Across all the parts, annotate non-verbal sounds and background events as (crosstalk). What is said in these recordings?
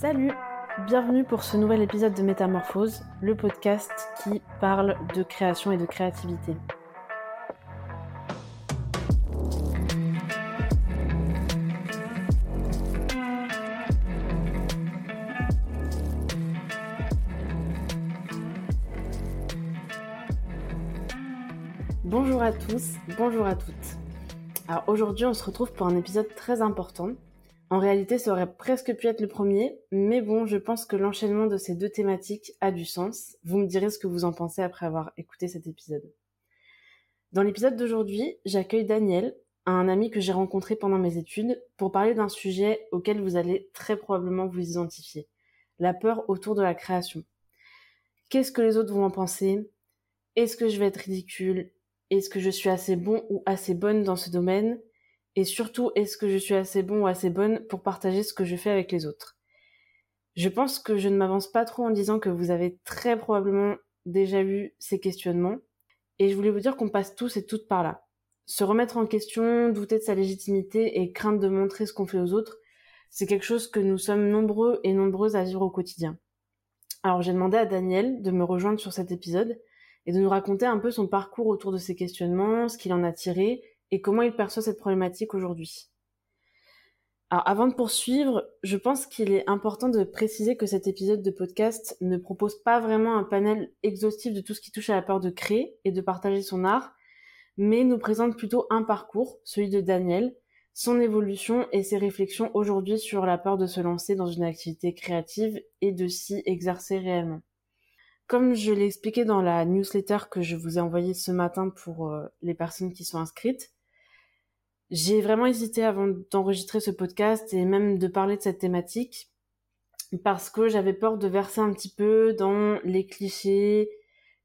Salut Bienvenue pour ce nouvel épisode de Métamorphose, le podcast qui parle de création et de créativité. Bonjour à tous, bonjour à toutes. Alors aujourd'hui on se retrouve pour un épisode très important en réalité, ça aurait presque pu être le premier, mais bon, je pense que l'enchaînement de ces deux thématiques a du sens. Vous me direz ce que vous en pensez après avoir écouté cet épisode. Dans l'épisode d'aujourd'hui, j'accueille Daniel, un ami que j'ai rencontré pendant mes études, pour parler d'un sujet auquel vous allez très probablement vous identifier. La peur autour de la création. Qu'est-ce que les autres vont en penser? Est-ce que je vais être ridicule? Est-ce que je suis assez bon ou assez bonne dans ce domaine? Et surtout, est-ce que je suis assez bon ou assez bonne pour partager ce que je fais avec les autres? Je pense que je ne m'avance pas trop en disant que vous avez très probablement déjà eu ces questionnements. Et je voulais vous dire qu'on passe tous et toutes par là. Se remettre en question, douter de sa légitimité et craindre de montrer ce qu'on fait aux autres, c'est quelque chose que nous sommes nombreux et nombreuses à vivre au quotidien. Alors j'ai demandé à Daniel de me rejoindre sur cet épisode et de nous raconter un peu son parcours autour de ces questionnements, ce qu'il en a tiré et comment il perçoit cette problématique aujourd'hui. Alors avant de poursuivre, je pense qu'il est important de préciser que cet épisode de podcast ne propose pas vraiment un panel exhaustif de tout ce qui touche à la peur de créer et de partager son art, mais nous présente plutôt un parcours, celui de Daniel, son évolution et ses réflexions aujourd'hui sur la peur de se lancer dans une activité créative et de s'y exercer réellement. Comme je l'ai expliqué dans la newsletter que je vous ai envoyée ce matin pour euh, les personnes qui sont inscrites, j'ai vraiment hésité avant d'enregistrer ce podcast et même de parler de cette thématique parce que j'avais peur de verser un petit peu dans les clichés,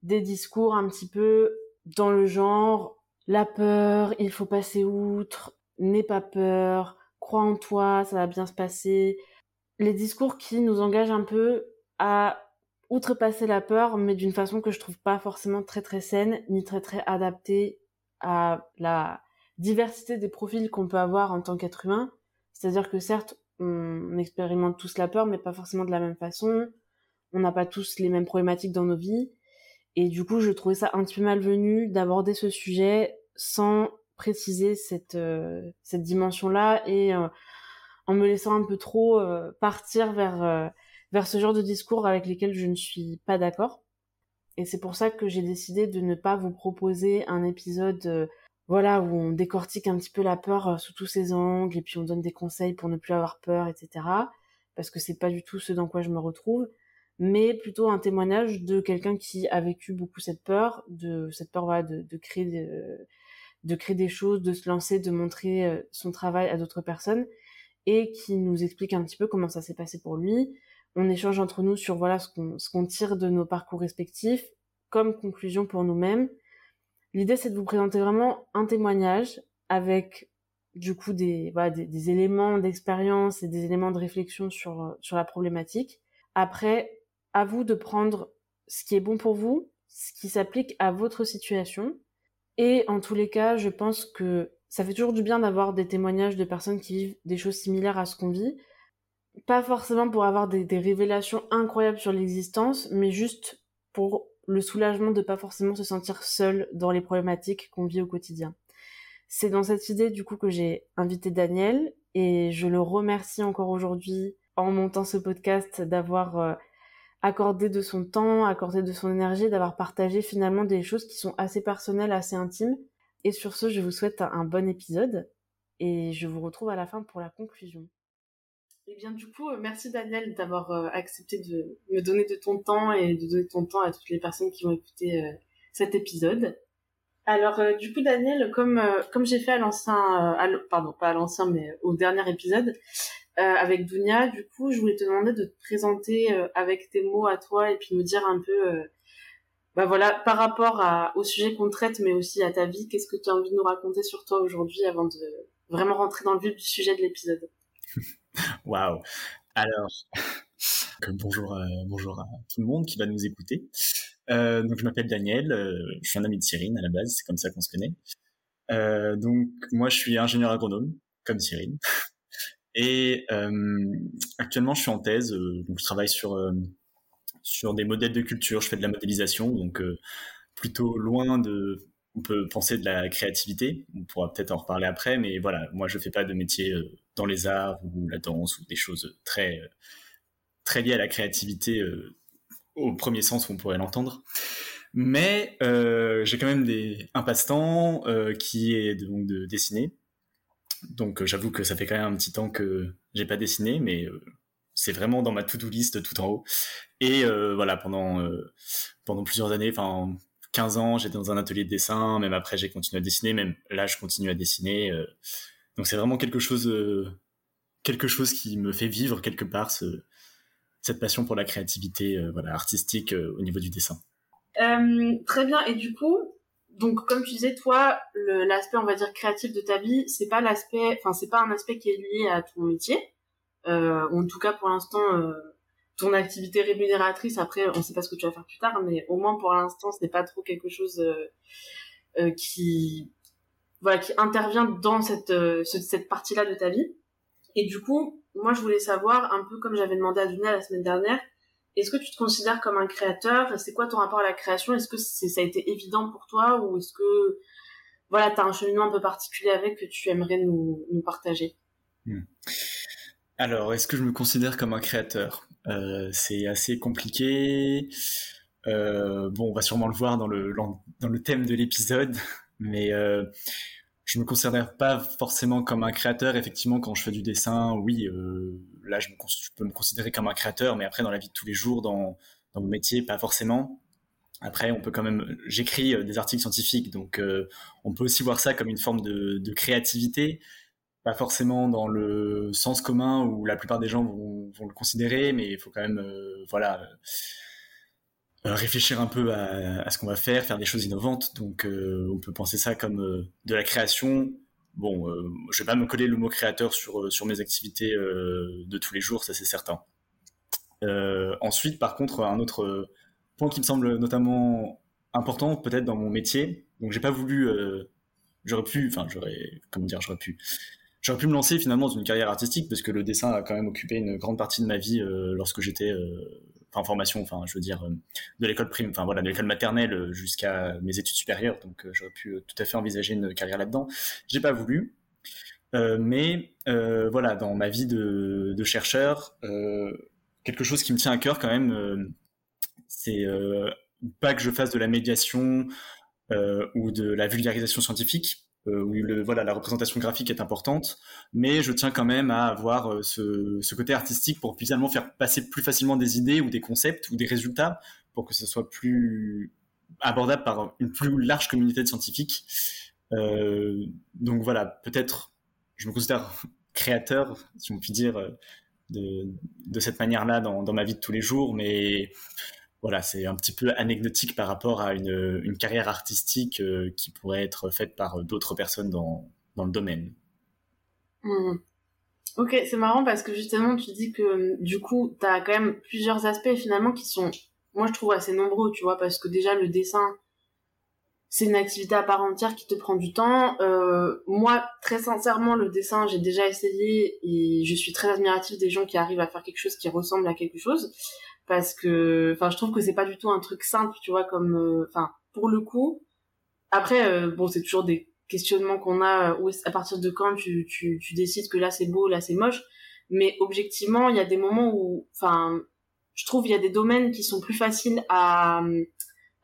des discours un petit peu dans le genre la peur, il faut passer outre, n'aie pas peur, crois en toi, ça va bien se passer. Les discours qui nous engagent un peu à outrepasser la peur, mais d'une façon que je trouve pas forcément très très saine, ni très très adaptée à la diversité des profils qu'on peut avoir en tant qu'être humain. C'est-à-dire que certes, on expérimente tous la peur, mais pas forcément de la même façon. On n'a pas tous les mêmes problématiques dans nos vies. Et du coup, je trouvais ça un petit peu malvenu d'aborder ce sujet sans préciser cette, euh, cette dimension-là et euh, en me laissant un peu trop euh, partir vers, vers ce genre de discours avec lesquels je ne suis pas d'accord. Et c'est pour ça que j'ai décidé de ne pas vous proposer un épisode voilà, où on décortique un petit peu la peur euh, sous tous ses angles et puis on donne des conseils pour ne plus avoir peur, etc. Parce que c'est pas du tout ce dans quoi je me retrouve, mais plutôt un témoignage de quelqu'un qui a vécu beaucoup cette peur, de cette peur voilà, de, de créer des, de créer des choses, de se lancer, de montrer euh, son travail à d'autres personnes et qui nous explique un petit peu comment ça s'est passé pour lui. On échange entre nous sur voilà ce qu'on ce qu'on tire de nos parcours respectifs comme conclusion pour nous-mêmes L'idée, c'est de vous présenter vraiment un témoignage avec du coup des, voilà, des, éléments d'expérience et des éléments de réflexion sur, sur la problématique. Après, à vous de prendre ce qui est bon pour vous, ce qui s'applique à votre situation. Et en tous les cas, je pense que ça fait toujours du bien d'avoir des témoignages de personnes qui vivent des choses similaires à ce qu'on vit. Pas forcément pour avoir des révélations incroyables sur l'existence, mais juste pour le soulagement de pas forcément se sentir seul dans les problématiques qu'on vit au quotidien. C'est dans cette idée du coup que j'ai invité Daniel et je le remercie encore aujourd'hui en montant ce podcast d'avoir euh, accordé de son temps, accordé de son énergie, d'avoir partagé finalement des choses qui sont assez personnelles, assez intimes. Et sur ce, je vous souhaite un bon épisode et je vous retrouve à la fin pour la conclusion. Eh bien, du coup, euh, merci Daniel d'avoir euh, accepté de me donner de ton temps et de donner ton temps à toutes les personnes qui vont écouter euh, cet épisode. Alors, du coup, Daniel, comme comme j'ai fait à l'ancien, pardon, pas à l'ancien, mais au dernier épisode avec Dunia, du coup, je voulais te demander de te présenter avec tes mots à toi et puis me dire un peu, bah voilà, par rapport au sujet qu'on traite, mais aussi à ta vie, qu'est-ce que tu as envie de nous raconter sur toi aujourd'hui avant de vraiment rentrer dans le vif du sujet de l'épisode? (laughs) (laughs) Waouh. Alors, bonjour, euh, bonjour à tout le monde qui va nous écouter. Euh, donc, je m'appelle Daniel, euh, je suis un ami de Cyrine à la base, c'est comme ça qu'on se connaît. donc, moi, je suis ingénieur agronome, comme Cyrine. (laughs) Et actuellement, je suis en thèse, donc je travaille sur sur des modèles de culture. Je fais de la modélisation, donc plutôt loin de on peut penser de la créativité. On pourra peut-être en reparler après, mais voilà, moi je fais pas de métier dans les arts ou la danse ou des choses très très liées à la créativité au premier sens où on pourrait l'entendre. Mais euh, j'ai quand même un passe-temps euh, qui est donc de dessiner. Donc euh, j'avoue que ça fait quand même un petit temps que j'ai pas dessiné, mais euh, c'est vraiment dans ma to-do list tout en haut. Et euh, voilà, pendant pendant plusieurs années, enfin 15 ans, j'étais dans un atelier de dessin. Même après, j'ai continué à dessiner. Même là, je continue à dessiner. Donc c'est vraiment quelque chose quelque chose qui me fait vivre quelque part ce, cette passion pour la créativité voilà artistique au niveau du dessin. Euh, très bien. Et du coup, donc comme tu disais, toi, l'aspect on va dire créatif de ta vie, c'est pas l'aspect, enfin c'est pas un aspect qui est lié à ton métier. Euh, en tout cas pour l'instant, euh, ton activité rémunératrice. Après, on sait pas ce que tu vas faire plus tard, mais au moins pour l'instant, ce n'est pas trop quelque chose euh, euh, qui voilà qui intervient dans cette euh, cette partie-là de ta vie. Et du coup, moi je voulais savoir un peu comme j'avais demandé à Dunia la semaine dernière est-ce que tu te considères comme un créateur? C'est quoi ton rapport à la création? Est-ce que ça a été évident pour toi? Ou est-ce que voilà, tu as un cheminement un peu particulier avec que tu aimerais nous, partager? Hmm. Alors, est-ce que je me considère comme un créateur? Euh, C'est assez compliqué. Euh, bon, on va sûrement le voir dans le, dans le thème de l'épisode, mais je me considère pas forcément comme un créateur. Effectivement, quand je fais du dessin, oui, euh, là, je, me, peux me considérer comme un créateur, mais après, dans la vie de tous les jours, dans, dans mon métier, pas forcément. Après, on peut quand même. J'écris euh, des articles scientifiques, donc euh, on peut aussi voir ça comme une forme de, de, créativité, pas forcément dans le sens commun où la plupart des gens vont, vont le considérer, mais il faut quand même, euh, voilà réfléchir un peu à, ce qu'on va faire, faire des choses innovantes. Donc, euh, on peut penser ça comme euh, de la création. Bon, je vais pas me coller le mot créateur sur sur mes activités de tous les jours, ça c'est certain. ensuite, par contre, un autre point qui me semble notamment important, peut-être dans mon métier. Donc, j'ai pas voulu, j'aurais pu, enfin, j'aurais, comment dire, j'aurais pu j'aurais pu me lancer finalement dans une carrière artistique parce que le dessin a quand même occupé une grande partie de ma vie euh, lorsque j'étais euh, en formation, enfin je veux dire euh, de l'école prime, enfin voilà de l'école maternelle jusqu'à mes études supérieures. Donc j'aurais pu tout à fait envisager une carrière là-dedans. J'ai pas voulu. mais voilà, dans ma vie de, chercheur, quelque chose qui me tient à cœur quand même, c'est pas que je fasse de la médiation ou de la vulgarisation scientifique, où le, voilà, la représentation graphique est importante, mais je tiens quand même à avoir euh, ce, côté artistique pour finalement faire passer plus facilement des idées ou des concepts ou des résultats pour que ce soit plus abordable par une plus large communauté de scientifiques. Euh, donc voilà, peut-être je me considère (laughs) créateur, si on peut dire, euh, de, de cette manière-là dans, dans, ma vie de tous les jours, mais voilà, c'est un petit peu anecdotique par rapport à une, une carrière artistique euh, qui pourrait être faite par d'autres personnes dans, dans le domaine. Mmh. Ok, c'est marrant parce que justement, tu dis que du coup, tu as quand même plusieurs aspects finalement qui sont, moi je trouve assez nombreux, tu vois, parce que déjà le dessin, c'est une activité à part entière qui te prend du temps. Euh, moi, très sincèrement, le dessin, j'ai déjà essayé et je suis très admirative des gens qui arrivent à faire quelque chose qui ressemble à quelque chose parce que enfin je trouve que c'est pas du tout un truc simple tu vois comme euh, enfin pour le coup après euh, bon c'est toujours des questionnements qu'on a euh, où à partir de quand tu, tu, tu décides que là c'est beau là c'est moche. Mais objectivement il y a des moments où enfin je trouve il y a des domaines qui sont plus faciles à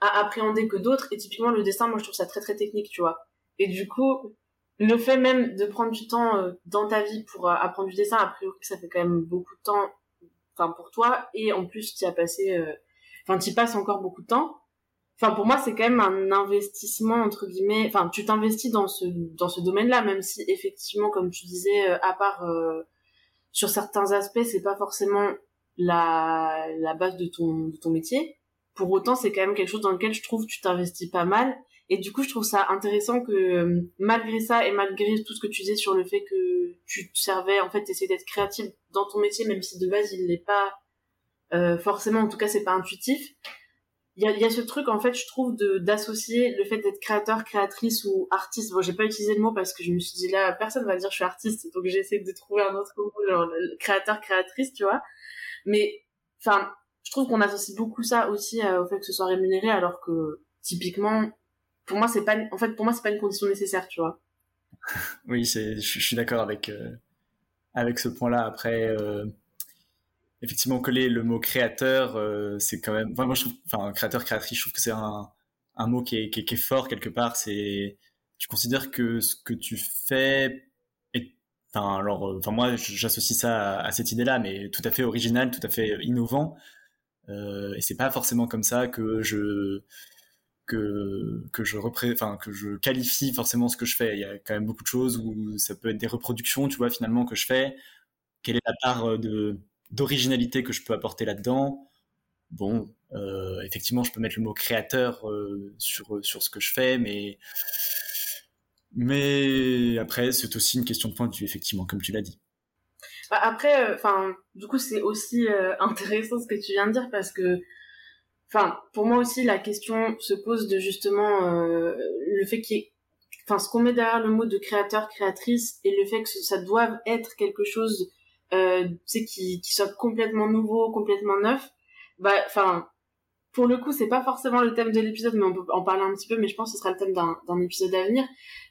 à appréhender que d'autres. Et typiquement le dessin moi je trouve ça très très technique tu vois. Et du coup le fait même de prendre du temps dans ta vie pour apprendre du dessin a priori ça fait quand même beaucoup de temps enfin pour toi et en plus tu as passé euh, enfin tu passes encore beaucoup de temps. Enfin pour moi c'est quand même un investissement entre guillemets. Enfin tu t'investis dans ce dans ce domaine-là même si effectivement comme tu disais euh, à part euh, sur certains aspects c'est pas forcément la la base de ton de ton métier. Pour autant c'est quand même quelque chose dans lequel je trouve tu t'investis pas mal et du coup, je trouve ça intéressant que euh, malgré ça et malgré tout ce que tu disais sur le fait que tu te servais, en fait, t'essayais d'être créatif dans ton métier, même si de base il n'est pas euh, forcément, en tout cas, c'est pas intuitif. il y a, y a, ce truc en fait je trouve de d'associer le fait d'être créateur créatrice ou artiste bon j'ai pas utilisé le mot parce que je me suis dit là personne va dire je suis artiste donc j'essaie de trouver un autre mot genre créateur créatrice tu vois mais enfin je trouve qu'on associe beaucoup ça aussi euh, au fait que ce soit rémunéré alors que typiquement pour moi c'est pas en fait pour moi c'est pas une condition nécessaire tu vois (laughs) oui c'est je, suis d'accord avec euh, avec ce point là après euh, effectivement coller le mot créateur, euh, c'est quand même. Enfin, moi, enfin, créateur, créatrice, je trouve que c'est un, un mot qui est, qui, est, fort quelque part. C'est, tu considères que ce que tu fais enfin, alors, enfin, moi, j'associe ça à, cette idée-là, mais tout à fait original, tout à fait innovant. Et c'est pas forcément comme ça que je que je qualifie forcément ce que je fais. Il y a quand même beaucoup de choses où ça peut être des reproductions, tu vois, finalement que je fais. Quelle est la part de d'originalité que je peux apporter là-dedans? Bon, euh, effectivement, je peux mettre le mot créateur euh, sur, sur ce que je fais, mais, mais après, c'est aussi une question de point de vue, effectivement, comme tu l'as dit. Bah, après, euh, du coup, c'est aussi (laughs) intéressant ce que tu viens de dire parce que, enfin, pour moi aussi, la question se pose de justement le fait qu'il ait, enfin, ce qu'on met derrière le mot de créateur, créatrice et le fait que ça doive être quelque chose euh, sais, qui, qui soit complètement nouveau, complètement neuf, bah, enfin, pour le coup, c'est pas forcément le thème de l'épisode, mais on peut en parler un petit peu, mais je pense que ce sera le thème d'un épisode à venir.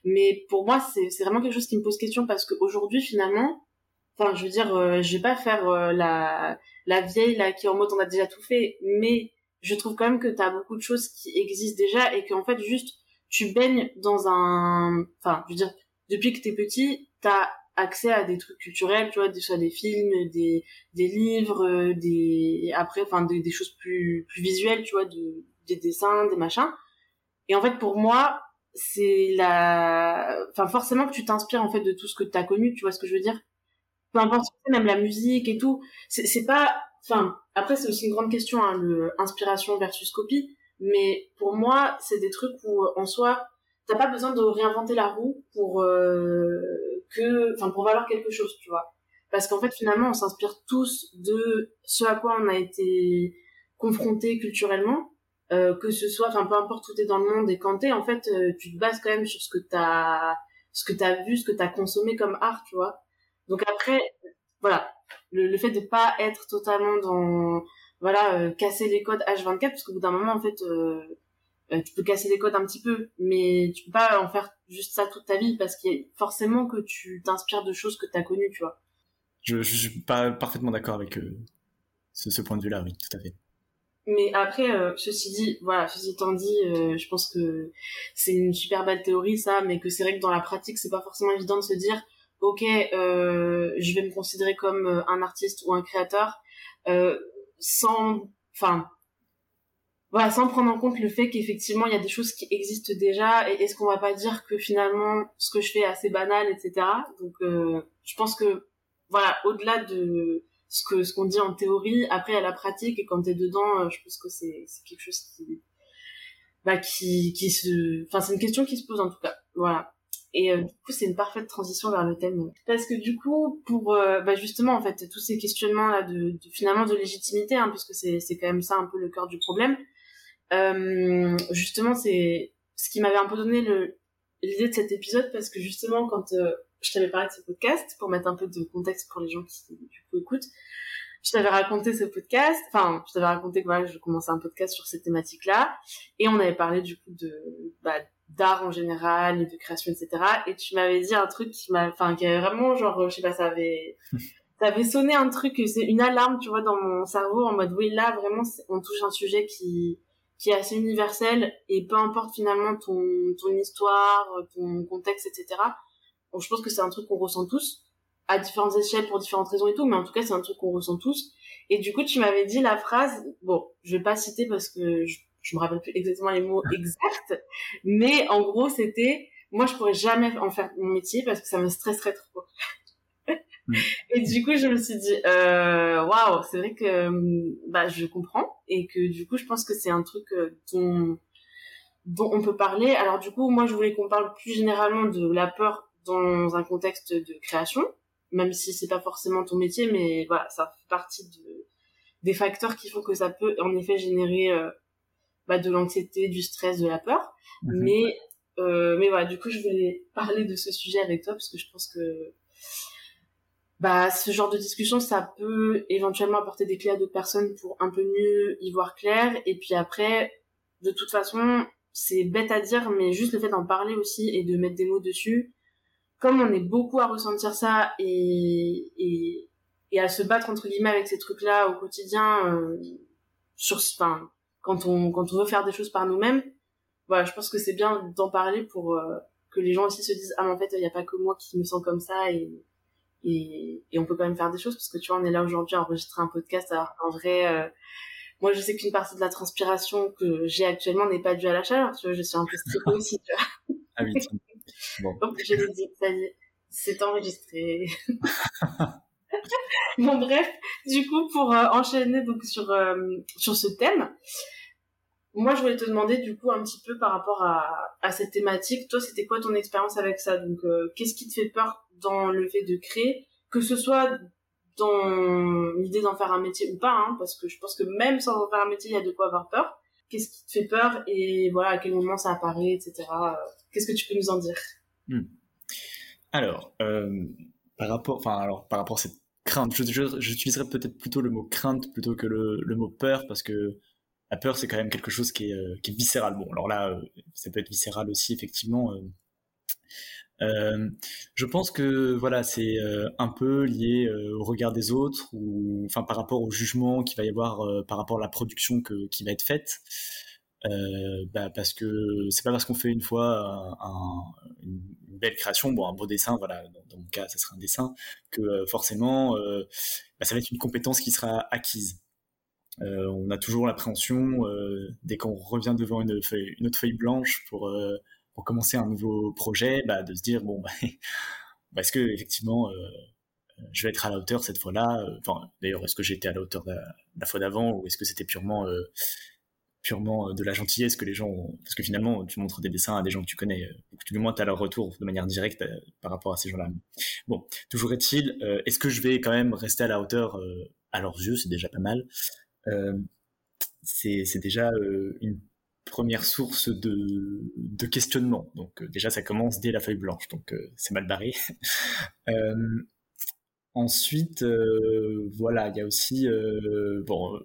Mais pour moi, c'est vraiment quelque chose qui me pose question parce qu'aujourd'hui, finalement, enfin, je veux dire, euh, je vais pas faire euh, la, la vieille là qui est en mode on a déjà tout fait, mais je trouve quand même que t'as beaucoup de choses qui existent déjà et qu'en fait, juste, tu baignes dans un, enfin, je veux dire, depuis que t'es petit, t'as accès à des trucs culturels, tu vois, soit des films, des, des livres, euh, des après, enfin des, choses plus plus visuelles, tu vois, de, des dessins, des machins. Et en fait, pour moi, c'est la, enfin forcément que tu t'inspires en fait de tout ce que tu as connu, tu vois ce que je veux dire? Peu importe, même la musique et tout, c'est pas, enfin après c'est aussi une grande question, hein, le inspiration versus copie. Mais pour moi, c'est des trucs où en soi, t'as pas besoin de réinventer la roue pour euh, que, enfin, pour valoir quelque chose, tu vois. Parce qu'en fait, finalement, on s'inspire tous de ce à quoi on a été confronté culturellement, euh, que ce soit, enfin, peu importe où t'es dans le monde et quand t'es, en fait, euh, tu te bases quand même sur ce que t'as, ce que t'as vu, ce que t'as consommé comme art, tu vois. Donc après, voilà, le, le fait de pas être totalement dans, voilà, euh, casser les codes H24, parce qu'au bout d'un moment, en fait, euh, euh, tu peux casser les codes un petit peu, mais tu peux pas en faire juste ça toute ta vie parce qu'il y a forcément que tu t'inspires de choses que tu as connues, tu vois. Je, je suis pas parfaitement d'accord avec euh, ce, ce, point de vue-là, oui, tout à fait. Mais après, euh, ceci dit, voilà, ceci étant dit, euh, je pense que c'est une super belle théorie ça, mais que c'est vrai que dans la pratique, c'est pas forcément évident de se dire, ok, je vais me considérer comme un artiste ou un créateur, sans, enfin, voilà, sans prendre en compte le fait qu'effectivement il y a des choses qui existent déjà et est-ce qu'on va pas dire que finalement ce que je fais est assez banal, etc. Donc euh, je pense que voilà, au-delà de ce que ce qu'on dit en théorie, après à la pratique et quand t'es dedans, euh, je pense que c'est c'est quelque chose qui bah qui qui se, enfin c'est une question qui se pose en tout cas, voilà. Et euh, du coup, c'est une parfaite transition vers le thème. Parce que du coup, pour euh, bah justement, en fait, tous ces questionnements là de, finalement de légitimité, hein, puisque c'est quand même ça un peu le cœur du problème. Euh, justement, c'est ce qui m'avait un peu donné l'idée de cet épisode parce que justement, quand je t'avais parlé de ce podcast, pour mettre un peu de contexte pour les gens qui écoutent, je t'avais raconté ce podcast, enfin, je t'avais raconté que voilà, je commençais un podcast sur cette thématique-là, et on avait parlé du coup de bah, d'art en général et de création, etc. Et tu m'avais dit un truc qui m'a, enfin, qui avait vraiment genre, je sais pas, ça avait, (laughs) ça avait sonné un truc, c'est une alarme, tu vois, dans mon cerveau en mode oui, là vraiment, on touche un sujet qui qui est assez universel et peu importe finalement ton, ton histoire, ton contexte, etc. Bon, je pense que c'est un truc qu'on ressent tous à différentes échelles pour différentes raisons et tout, mais en tout cas c'est un truc qu'on ressent tous. Et du coup tu m'avais dit la phrase, bon je vais pas citer parce que je, je me rappelle plus exactement les mots exacts, mais en gros c'était moi je pourrais jamais en faire mon métier parce que ça me stresserait trop. Mm. Et du coup, je me suis dit, euh, waouh, c'est vrai que bah, je comprends et que du coup, je pense que c'est un truc euh, dont, dont on peut parler. Alors du coup, moi, je voulais qu'on parle plus généralement de la peur dans un contexte de création, même si c'est pas forcément ton métier, mais voilà, ça fait partie de, des facteurs qui font que ça peut en effet générer euh, bah, de l'anxiété, du stress, de la peur. Mhm. Mais euh, mais voilà, du coup, je voulais (laughs) parler de ce sujet avec toi parce que je pense que bah ce genre de discussion, ça peut éventuellement apporter des clés à d'autres personnes pour un peu mieux y voir clair. Et puis après, de toute façon, c'est bête à dire, mais juste le fait d'en parler aussi et de mettre des mots dessus, comme on est beaucoup à ressentir ça et, et, et à se battre entre guillemets avec ces trucs-là au quotidien, euh, sur, enfin, quand on, quand on veut faire des choses par nous-mêmes, voilà, je pense que c'est bien d'en parler pour euh, que les gens aussi se disent, ah, mais en fait, il n'y a pas que moi qui me sens comme ça et, et, et on peut quand même faire des choses parce que tu vois, on est là aujourd'hui à enregistrer un podcast. Alors, en vrai, euh, moi, je sais qu'une partie de la transpiration que j'ai actuellement n'est pas due à la chaleur. Tu vois, je suis un peu stressée (laughs) aussi, tu vois. Ah oui. Bon. Donc, je l'ai dit, ça y est, c'est enregistré. (laughs) bon, bref, du coup, pour euh, enchaîner donc sur euh, sur ce thème, moi, je voulais te demander du coup un petit peu par rapport à, à cette thématique. Toi, c'était quoi ton expérience avec ça? Donc, euh, qu'est-ce qui te fait peur dans le fait de créer, que ce soit dans l'idée d'en faire un métier ou pas, hein, parce que je pense que même sans en faire un métier, il y a de quoi avoir peur. Qu'est-ce qui te fait peur et voilà à quel moment ça apparaît, etc. Qu'est-ce que tu peux nous en dire? Hmm. Alors, euh, par rapport, alors par rapport à cette crainte, j'utiliserais peut-être plutôt le mot crainte plutôt que le, le mot peur parce que la peur c'est quand même quelque chose qui est, euh, qui est viscéral. Bon, alors là, euh, ça peut être viscéral aussi effectivement. Je pense que voilà, c'est un peu lié au regard des autres ou enfin par rapport au jugement qu'il va y avoir par rapport à la production que, qui va être faite. Bah, parce que c'est pas parce qu'on fait une fois un, une belle création, bon un beau dessin, voilà, dans, mon cas ça sera un dessin, que forcément bah, ça va être une compétence qui sera acquise. on a toujours l'appréhension dès qu'on revient devant une, feuille, une autre feuille blanche pour pour commencer un nouveau projet, bah, de se dire bon, bah, (laughs) bah est-ce que effectivement euh, je vais être à la hauteur cette fois-là? Euh, Enfin, d'ailleurs, est-ce que été à la hauteur la, fois d'avant ou est-ce que c'était purement euh, purement de la gentillesse que les gens ont... Parce que finalement, tu montres des dessins à des gens que tu connais, ou que du moins tu as leur retour de manière directe par rapport à ces gens-là. Bon, toujours est-il, est-ce que je vais quand même rester à la hauteur à leurs yeux? C'est déjà pas mal. c'est déjà une première source de, de questionnement. Donc euh, déjà, ça commence dès la feuille blanche, donc euh, c'est mal barré. (laughs) Euh, ensuite, voilà, il y a aussi bon,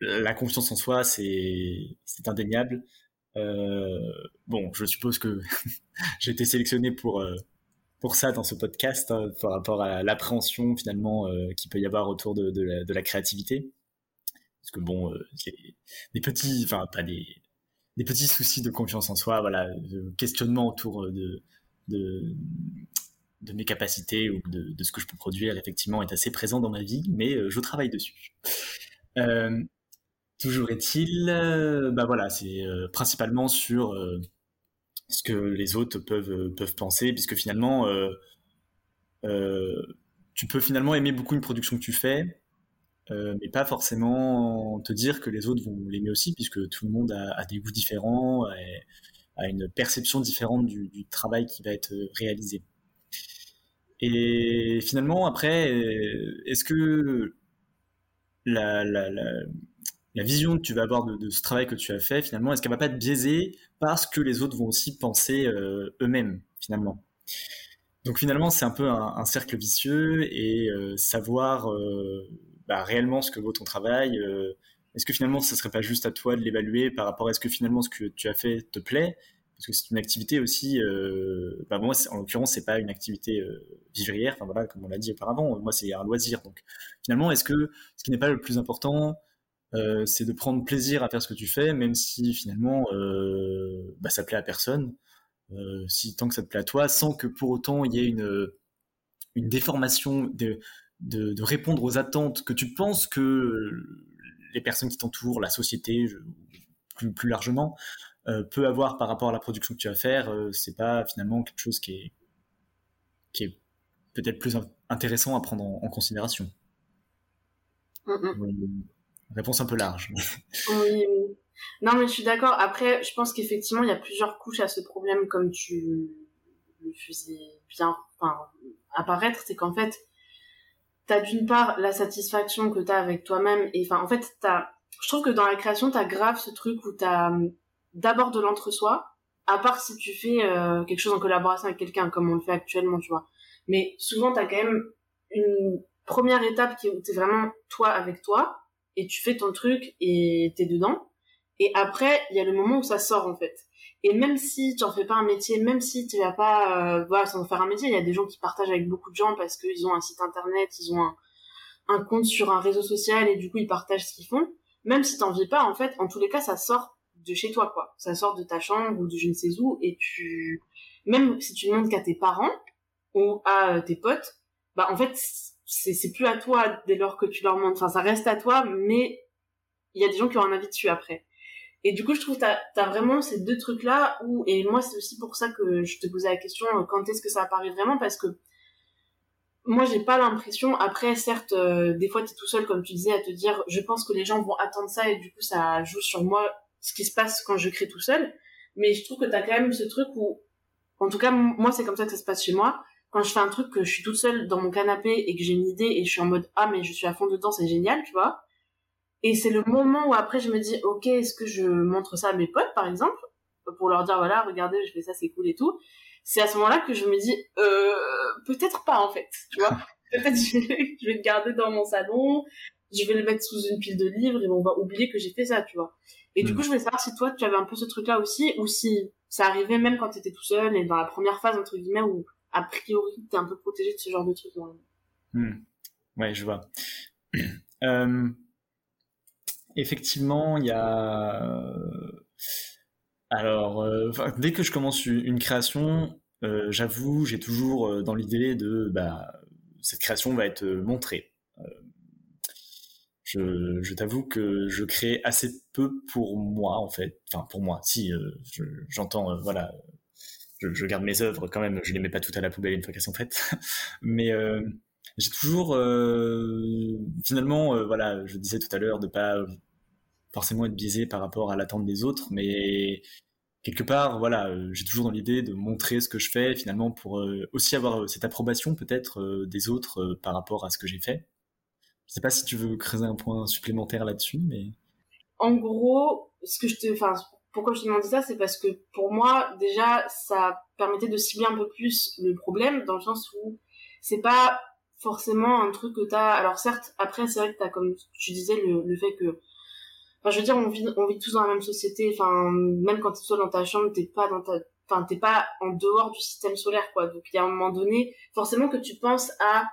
la confiance en soi, c'est indéniable. bon, je suppose que (laughs) j'ai été sélectionné pour pour ça dans ce podcast hein, par rapport à l'appréhension finalement qu'il peut y avoir autour de, de, la, créativité. Parce que bon, des petits, enfin pas des, des petits soucis de confiance en soi, voilà, de questionnement autour de, de, de mes capacités ou de, de, ce que je peux produire, effectivement, est assez présent dans ma vie, mais euh, je travaille dessus. Euh, toujours est-il, euh, bah voilà, c'est principalement sur ce que les autres peuvent, peuvent penser, puisque finalement, tu peux finalement aimer beaucoup une production que tu fais, euh, mais pas forcément te dire que les autres vont l'aimer aussi, puisque tout le monde a, des goûts différents, a une perception différente du, travail qui va être réalisé. Et finalement, après, euh, est-ce que la, vision que tu vas avoir de, ce travail que tu as fait, finalement, est-ce qu'elle va pas être biaisée parce que les autres vont aussi penser euh, eux-mêmes, finalement? Donc finalement, c'est un peu un, cercle vicieux et savoir bah, réellement ce que vaut ton travail euh, Est-ce que finalement, ce serait pas juste à toi de l'évaluer par rapport à ce que finalement ce que tu as fait te plaît? Parce que c'est une activité aussi. Euh, bah moi, en l'occurrence, c'est pas une activité euh, vivrière. Enfin voilà, comme on l'a dit auparavant, moi c'est un loisir. Donc finalement, est-ce que ce qui n'est pas le plus important, euh, c'est de prendre plaisir à faire ce que tu fais, même si finalement euh, bah, ça plaît à personne. Euh, si tant que ça te plaît à toi, sans que pour autant il y ait une une déformation de de, répondre aux attentes que tu penses que les personnes qui t'entourent, la société, plus, plus largement, euh, peut avoir par rapport à la production que tu vas faire, c'est pas finalement quelque chose qui est, qui est peut-être plus intéressant à prendre en, considération. Réponse un peu large. oui, Non, mais je suis d'accord. Après, je pense qu'effectivement, il y a plusieurs couches à ce problème, comme tu le faisais bien enfin, apparaître. C'est qu'en fait, t'as d'une part la satisfaction que t'as avec toi-même et en fait je trouve que dans la création, t'as grave ce truc où t'as hum, d'abord de l'entre-soi, à part si tu fais euh, quelque chose en collaboration avec quelqu'un, comme on le fait actuellement, tu vois. Mais souvent, t'as quand même une première étape qui t'es vraiment toi avec toi, et tu fais ton truc et t'es dedans. Et après, il y a le moment où ça sort, en fait. Et même si tu en fais pas un métier, même si tu vas pas, euh, voilà, sans faire un métier, il y a des gens qui partagent avec beaucoup de gens parce qu'ils ont un site internet, ils ont un, un compte sur un réseau social et du coup ils partagent ce qu'ils font. Même si t'en vis pas, en fait, en tous les cas, ça sort de chez toi, quoi. Ça sort de ta chambre ou de je ne sais où et tu, même si tu demandes qu'à tes parents ou à euh, tes potes, bah en fait c'est plus à toi dès lors que tu leur montres. Enfin, ça reste à toi, mais il y a des gens qui ont un avis dessus après. Et du coup, je trouve que t'as as vraiment ces deux trucs-là où, et moi, c'est aussi pour ça que je te posais la question, euh, quand est-ce que ça apparaît vraiment, parce que moi, j'ai pas l'impression, après, certes, euh, des fois, t'es tout seul, comme tu disais, à te dire, je pense que les gens vont attendre ça, et du coup, ça joue sur moi, ce qui se passe quand je crée tout seul. Mais je trouve que t'as quand même ce truc où, en tout cas, moi, c'est comme ça que ça se passe chez moi. Quand je fais un truc que je suis toute seule dans mon canapé et que j'ai une idée et je suis en mode, ah, mais je suis à fond dedans, c'est génial, tu vois et c'est le moment où après je me dis, ok, est-ce que je montre ça à mes potes, par exemple, pour leur dire, voilà, regardez, je fais ça, c'est cool et tout. C'est à ce moment-là que je me dis, euh, peut-être pas en fait, tu vois. (laughs) peut-être je vais, je vais le garder dans mon salon, je vais le mettre sous une pile de livres et on va oublier que j'ai fait ça, tu vois. Et du hmm. coup, je voulais savoir si toi, tu avais un peu ce truc-là aussi, ou si ça arrivait même quand tu étais tout seul et dans la première phase, entre guillemets, où a priori, t'es un peu protégé de ce genre de trucs. Hmm. Ouais, je vois. (clears throat) euh, effectivement, il y a. Alors, euh, dès que je commence une création, euh, j'avoue, j'ai toujours euh, dans l'idée de bah, cette création va être montrée. je, t'avoue que je crée assez peu pour moi, en fait. Enfin, pour moi, si, j'entends, voilà, je, garde mes œuvres quand même, je les mets pas toutes à la poubelle une fois qu'elles sont faites. (laughs) Mais j'ai toujours finalement voilà je disais tout à l'heure de pas forcément être biaisé par rapport à l'attente des autres, mais quelque part, voilà, euh, j'ai toujours dans l'idée de montrer ce que je fais finalement pour euh, aussi avoir euh, cette approbation peut-être des autres par rapport à ce que j'ai fait. Je sais pas si tu veux creuser un point supplémentaire là-dessus, mais en gros, ce que je te, enfin, pourquoi je te demande ça, c'est parce que pour moi, déjà, ça permettait de cibler un peu plus le problème dans le sens où c'est pas forcément un truc que t'as. Alors certes, après, c'est vrai que t'as, comme tu disais, le, fait que Enfin, je veux dire, on vit, on vit tous dans la même société. Enfin, même quand tu seul dans ta chambre, t'es pas dans ta, enfin, t'es pas en dehors du système solaire, quoi. Donc, il y a un moment donné, forcément que tu penses à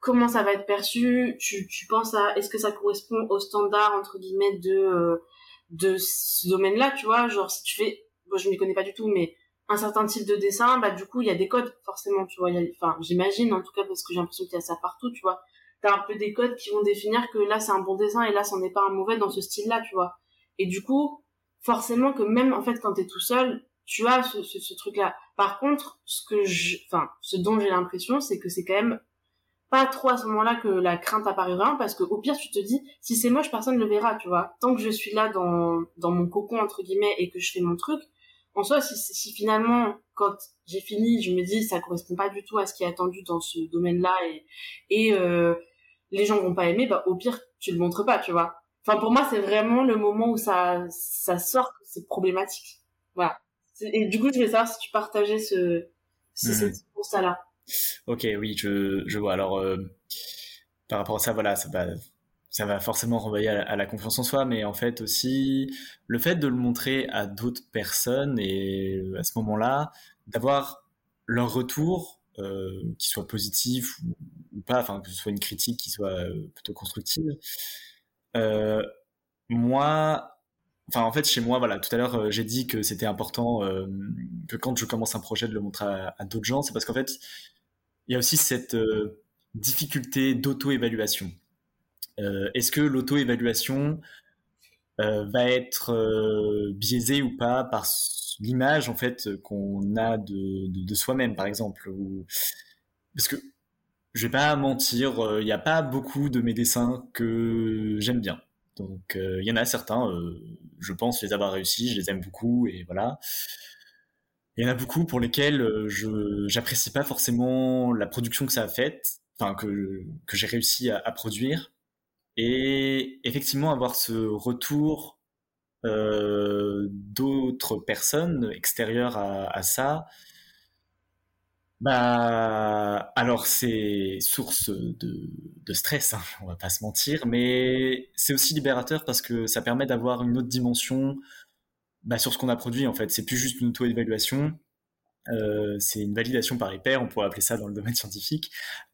comment ça va être perçu. Tu, tu penses à est-ce que ça correspond au standard entre guillemets de euh, de ce domaine-là, tu vois. Genre, si tu fais, moi, je m'y connais pas du tout, mais un certain type de dessin, bah du coup, il y a des codes forcément, tu vois. Enfin, j'imagine en tout cas parce que j'ai l'impression qu'il y a ça partout, tu vois t'as un peu des codes qui vont définir que là c'est un bon dessin et là c'en est pas un mauvais dans ce style-là, tu vois. Et du coup, forcément que même en fait quand t'es tout seul, tu as ce, ce, truc-là. Par contre, ce que je, enfin, ce dont j'ai l'impression, c'est que c'est quand même pas trop à ce moment-là que la crainte apparaît vraiment parce que au pire tu te dis si c'est moche personne ne le verra tu vois tant que je suis là dans dans mon cocon entre guillemets et que je fais mon truc en soi si, si finalement quand j'ai fini je me dis ça correspond pas du tout à ce qui est attendu dans ce domaine-là et et euh, les gens vont pas aimer, bah au pire tu le montres pas, tu vois. Enfin pour moi c'est vraiment le moment où ça ça sort que c'est problématique. Voilà. Et du coup je voulais savoir si tu partageais ce, ce mmh. là. Ok oui je je vois alors euh, par rapport à ça voilà ça va ça va forcément renvoyer à la, confiance en soi, mais en fait aussi le fait de le montrer à d'autres personnes et à ce moment-là d'avoir leur retour euh, qui soit positif ou, pas, enfin que ce soit une critique qui soit euh, plutôt constructive. Euh, moi, enfin en fait chez moi, voilà, tout à l'heure euh, j'ai dit que c'était important euh, que quand je commence un projet de le montrer à, à d'autres gens, c'est parce qu'en fait il y a aussi cette difficulté d'auto-évaluation. Est-ce que l'auto-évaluation va être biaisée ou pas par l'image en fait qu'on a de, soi-même par exemple parce que je vais pas mentir il n'y a pas beaucoup de mes dessins que j'aime bien donc il y en a certains euh, je pense les avoir réussi je les aime beaucoup et voilà il y en a beaucoup pour lesquels je j'apprécie pas forcément la production que ça a faite enfin que que j'ai réussi à, à produire. Et effectivement avoir ce retour euh, d'autres personnes extérieures à, ça, bah alors c'est source de, stress, hein, on va pas se mentir, mais c'est aussi libérateur parce que ça permet d'avoir une autre dimension bah, sur ce qu'on a produit en fait. C'est plus juste une auto-évaluation, euh, c'est une validation par les pairs, on pourrait appeler ça dans le domaine scientifique.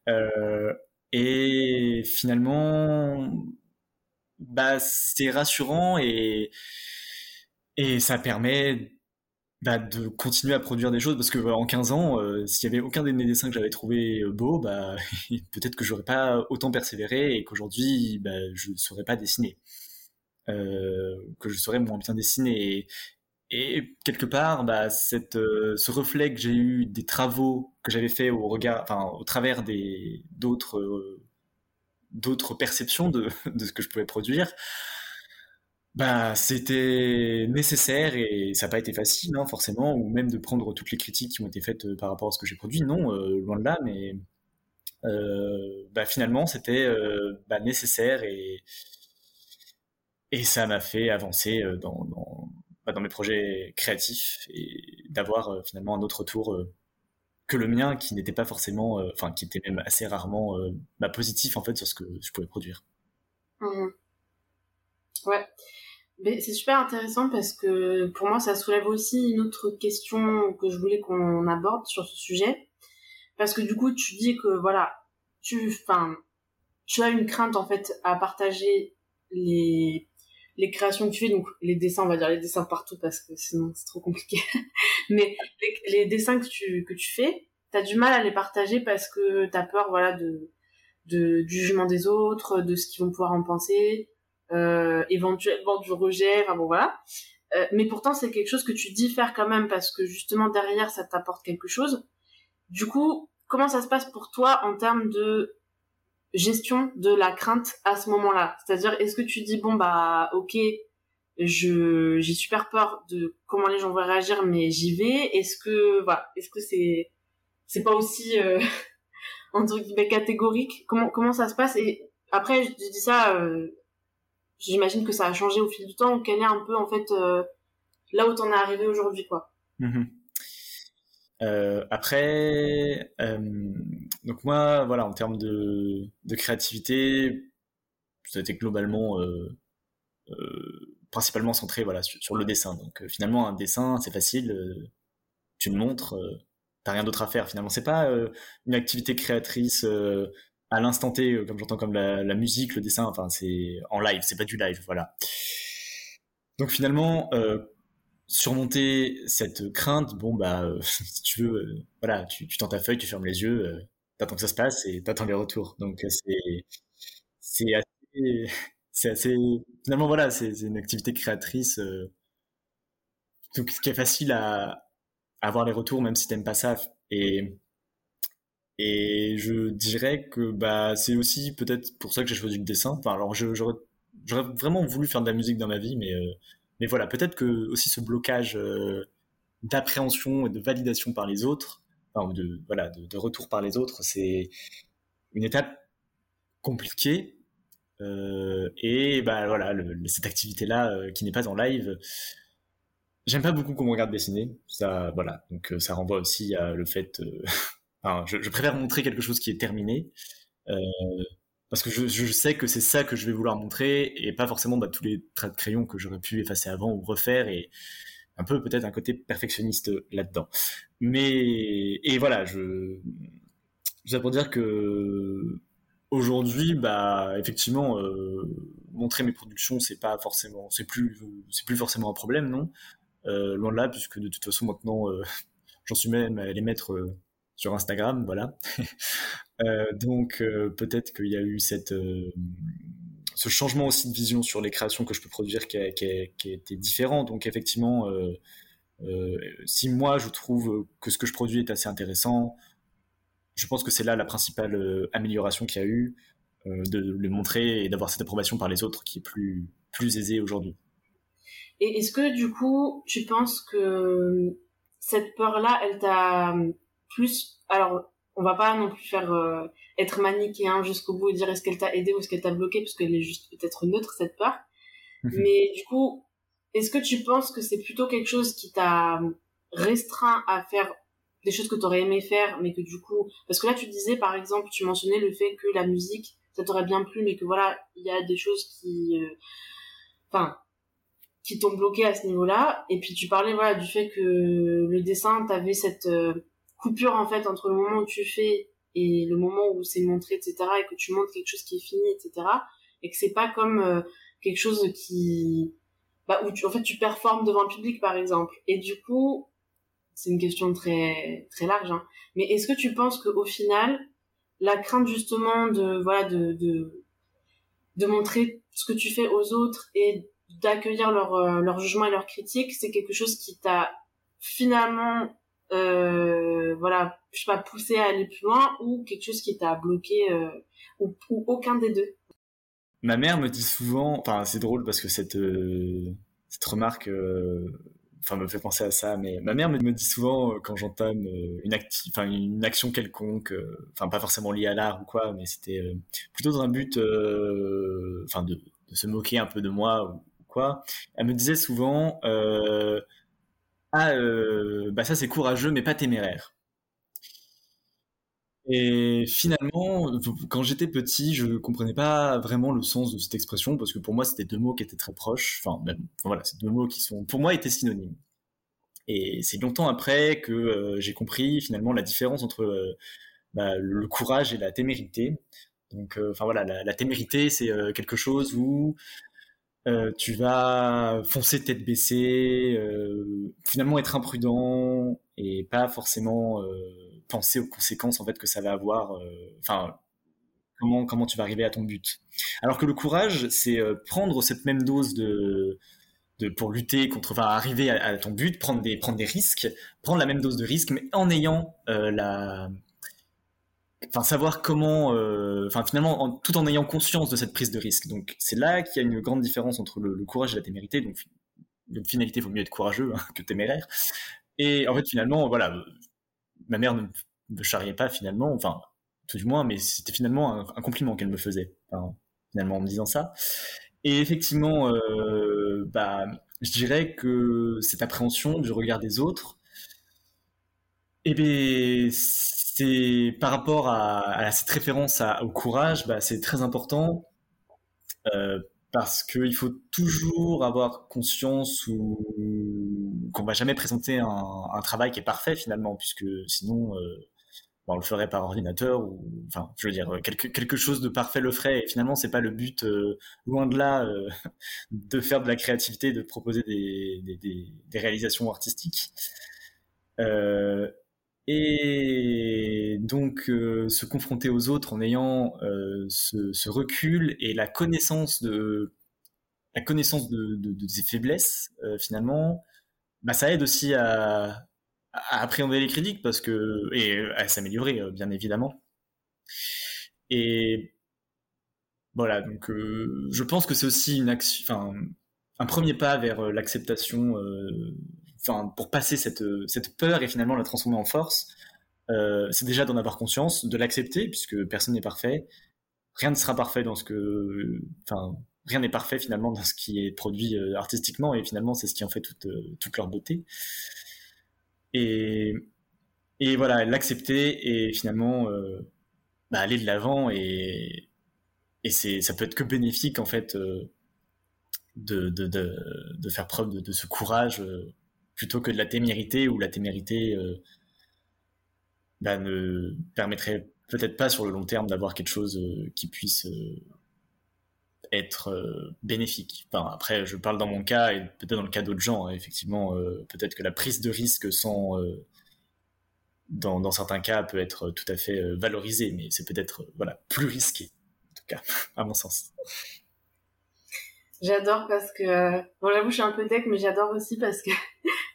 Euh, et finalement, bah, c'est rassurant et, ça permet bah, de continuer à produire des choses parce que en 15 ans, euh, s'il y avait aucun de mes dessins que j'avais trouvé beau, (laughs) peut-être que j'aurais pas autant persévéré et qu'aujourd'hui, je ne saurais pas dessiner. Euh, que je saurais moins bien dessiner. Et, et quelque part, bah, cette, euh, ce reflet que j'ai eu des travaux que j'avais fait au regard, enfin, au travers des d'autres euh, d'autres perceptions de, (laughs) de, ce que je pouvais produire, bah, c'était nécessaire et ça n'a pas été facile, hein, forcément, ou même de prendre toutes les critiques qui ont été faites par rapport à ce que j'ai produit. Non, loin de là, mais bah, finalement, c'était bah, nécessaire et et ça m'a fait avancer dans, dans dans mes projets créatifs et d'avoir euh, finalement un autre tour euh, que le mien qui n'était pas forcément, euh, enfin qui était même assez rarement bah, positif en fait sur ce que je pouvais produire. Mmh. Ouais. Mais c'est super intéressant parce que pour moi ça soulève aussi une autre question que je voulais qu'on aborde sur ce sujet. Parce que du coup tu dis que voilà, tu, tu as une crainte en fait à partager les les créations que tu fais, donc les dessins, on va dire les dessins partout parce que sinon c'est trop compliqué. (laughs) Mais les, dessins que tu, que tu fais, t'as du mal à les partager parce que t'as peur, voilà, de, de, du jugement des autres, de ce qu'ils vont pouvoir en penser, euh, éventuellement du rejet, enfin bon voilà. Euh, mais pourtant c'est quelque chose que tu dis faire quand même parce que justement derrière ça t'apporte quelque chose. Du coup, comment ça se passe pour toi en termes de gestion de la crainte à ce moment-là C'est-à-dire, est-ce que tu dis bon bah ok, je j'ai super peur de comment les gens vont réagir, mais j'y vais. Est-ce que voilà, est-ce que c'est c'est pas aussi euh, (laughs) entre guillemets catégorique? Comment comment ça se passe? Et après, je dis ça, euh, j'imagine que ça a changé au fil du temps. Quel est un peu en fait euh, là où t'en es arrivé aujourd'hui, quoi mmh euh, après, euh, donc moi, voilà, en termes de, de créativité, ça a été globalement euh, principalement centré voilà sur, le dessin. Donc finalement, un dessin, c'est facile, tu le montres, t'as rien d'autre à faire. Finalement, c'est pas une activité créatrice à l'instant T, comme j'entends comme la, musique, le dessin. Enfin, c'est en live, c'est pas du live, voilà. Donc finalement, surmonter cette crainte, bon bah euh, (laughs) si tu veux, euh, voilà, tu, tu tends ta feuille, tu fermes les yeux, euh, t'attends que ça se passe et t'attends les retours. Donc c'est c'est assez c'est assez finalement voilà, c'est une activité créatrice donc qui est facile à, avoir les retours même si t'aimes pas ça et et je dirais que bah c'est aussi peut-être pour ça que j'ai choisi le dessin. Enfin alors j'aurais vraiment voulu faire de la musique dans ma vie mais mais voilà, peut-être que aussi ce blocage euh, d'appréhension et de validation par les autres, de, voilà, de, retour par les autres, c'est une étape compliquée. Euh, et bah voilà, cette activité-là euh, qui n'est pas en live, j'aime pas beaucoup qu'on me regarde dessiner. Ça, voilà, donc ça renvoie aussi à le fait. (laughs) enfin, je, préfère montrer quelque chose qui est terminé parce que je, sais que c'est ça que je vais vouloir montrer et pas forcément bah, tous les traits de crayon que j'aurais pu effacer avant ou refaire un peu peut-être un côté perfectionniste là-dedans. Mais et voilà, je ça pour dire que aujourd'hui, bah effectivement, euh, montrer mes productions, c'est pas forcément, c'est plus, c'est plus forcément un problème, non? Euh, Loin de là, puisque de toute façon maintenant, euh, j'en suis même à les mettre sur Instagram, voilà. (laughs) Euh, donc euh, peut-être qu'il y a eu cette, euh, ce changement aussi de vision sur les créations que je peux produire qui a, différent. Donc effectivement, si moi je trouve que ce que je produis est assez intéressant, je pense que c'est là la principale amélioration qu'il y a eu, de le montrer et d'avoir cette approbation par les autres qui est plus, plus aisée aujourd'hui. Et est-ce que du coup, tu penses que cette peur-là, elle t'a plus... Alors, on va pas non plus faire euh, être manichéen jusqu'au bout et dire est-ce qu'elle t'a aidé ou est-ce qu'elle t'a bloqué parce qu'elle est juste peut-être neutre cette peur. Mhm. Mais du coup, est-ce que tu penses que c'est plutôt quelque chose qui t'a restreint à faire des choses que tu aurais aimé faire, mais que du coup, parce que là tu disais par exemple, tu mentionnais le fait que la musique, ça t'aurait bien plu, mais que voilà, il y a des choses qui, euh, enfin, qui t'ont bloqué à ce niveau-là. Et puis tu parlais voilà du fait que le dessin, t'avais cette euh, coupure en fait entre le moment où tu fais et le moment où c'est montré, etc. Et que tu montres quelque chose qui est fini, etc. Et que c'est pas comme euh, quelque chose qui bah, où en fait tu performes devant le public par exemple. Et du coup, c'est une question très très large. Hein. Mais est-ce que tu penses qu'au final, la crainte justement de voilà de, de de montrer ce que tu fais aux autres et d'accueillir leur euh, leur jugement et leur critique, c'est quelque chose qui t'a finalement euh, voilà je sais pas poussé à aller plus loin ou quelque chose qui t'a bloqué euh, ou, ou, aucun des deux. Ma mère me dit souvent, enfin c'est drôle parce que cette euh, cette remarque enfin me fait penser à ça mais ma mère me, dit souvent quand j'entame une une action quelconque enfin pas forcément liée à l'art ou quoi mais c'était plutôt dans un but enfin de, se moquer un peu de moi ou quoi elle me disait souvent ah bah ça c'est courageux mais pas téméraire et finalement, quand j'étais petit, je comprenais pas vraiment le sens de cette expression parce que pour moi, c'était deux mots qui étaient très proches. Enfin, même, voilà, c'est deux mots qui sont, pour moi, étaient synonymes. Et c'est longtemps après que euh, j'ai compris finalement la différence entre euh, bah, le courage et la témérité. Donc, enfin voilà, la témérité, c'est quelque chose où tu vas foncer tête baissée, finalement être imprudent et pas forcément penser aux conséquences en fait que ça va avoir. Euh, enfin, comment comment tu vas arriver à ton but. Alors que le courage, c'est euh, prendre cette même dose de de, pour lutter contre, enfin, arriver à, ton but, prendre des, prendre des risques, prendre la même dose de risque, mais en ayant euh, la, enfin, savoir comment, enfin, finalement, tout en ayant conscience de cette prise de risque. Donc, c'est là qu'il y a une grande différence entre le, courage et la témérité. Donc, une finalité, il vaut mieux être courageux hein, que téméraire. Et en fait, finalement, voilà, ma mère ne me charriait pas finalement, enfin, tout du moins, mais c'était finalement un, compliment qu'elle me faisait, finalement en me disant ça. Et effectivement, euh, bah, je dirais que cette appréhension du regard des autres, eh bien, c'est par rapport à, cette référence au courage, bah, c'est très important euh, parce qu'il faut toujours avoir conscience ou qu'on va jamais présenter un, travail qui est parfait finalement, puisque sinon euh, bah, on le ferait par ordinateur ou enfin je veux dire quelque, quelque chose de parfait le ferait. Et finalement c'est pas le but euh, loin de là (laughs) de faire de la créativité de proposer des, réalisations artistiques et donc se confronter aux autres en ayant ce, ce, recul et la connaissance de la connaissance de, ses faiblesses finalement bah, ça aide aussi à, appréhender les critiques parce que et à s'améliorer euh, bien évidemment. Et voilà, donc euh, je pense que c'est aussi un premier pas vers euh, l'acceptation, enfin pour passer cette cette peur et finalement la transformer en force. c'est déjà d'en avoir conscience, de l'accepter puisque personne n'est parfait. Rien ne sera parfait dans ce que, enfin rien n'est parfait finalement dans ce qui est produit euh, artistiquement et finalement c'est ce qui en fait toute, euh, toute leur beauté. Et, et voilà, l'accepter et finalement euh, bah, aller de l'avant et, et c'est, ça peut être que bénéfique en fait de, de, de, faire preuve de ce courage plutôt que de la témérité où la témérité bah, ne permettrait peut-être pas sur le long terme d'avoir quelque chose qui puisse être euh, bénéfique. Enfin, après, je parle dans mon cas et peut-être dans le cas d'autres gens. Hein, effectivement, euh, peut-être que la prise de risque sans, euh, dans, dans, certains cas, peut être tout à fait valorisée, mais c'est peut-être voilà plus risqué, en tout cas, (laughs) à mon sens. J'adore parce que, bon, j'avoue, je suis un peu tech, mais j'adore aussi parce que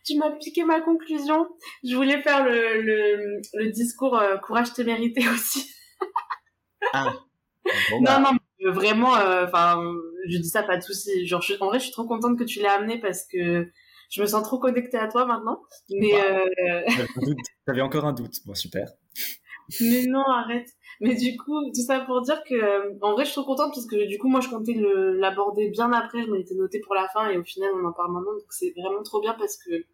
tu m'as piqué ma conclusion. Je voulais faire le, le, le discours courage témérité (laughs) aussi. ah. non, bah. non, vraiment, euh, enfin, je dis ça pas de souci. Genre, en vrai, je suis trop contente que tu l'aies amené parce que je me sens trop connectée à toi maintenant. Mais bah, euh... (laughs) t'avais encore un doute. Bon, super. Mais non, arrête. Mais du coup, tout ça pour dire que, en vrai, je suis trop contente parce que du coup, moi, je comptais l'aborder bien après. Je m'étais noté pour la fin et au final, on en parle maintenant. Donc, c'est vraiment trop bien parce que,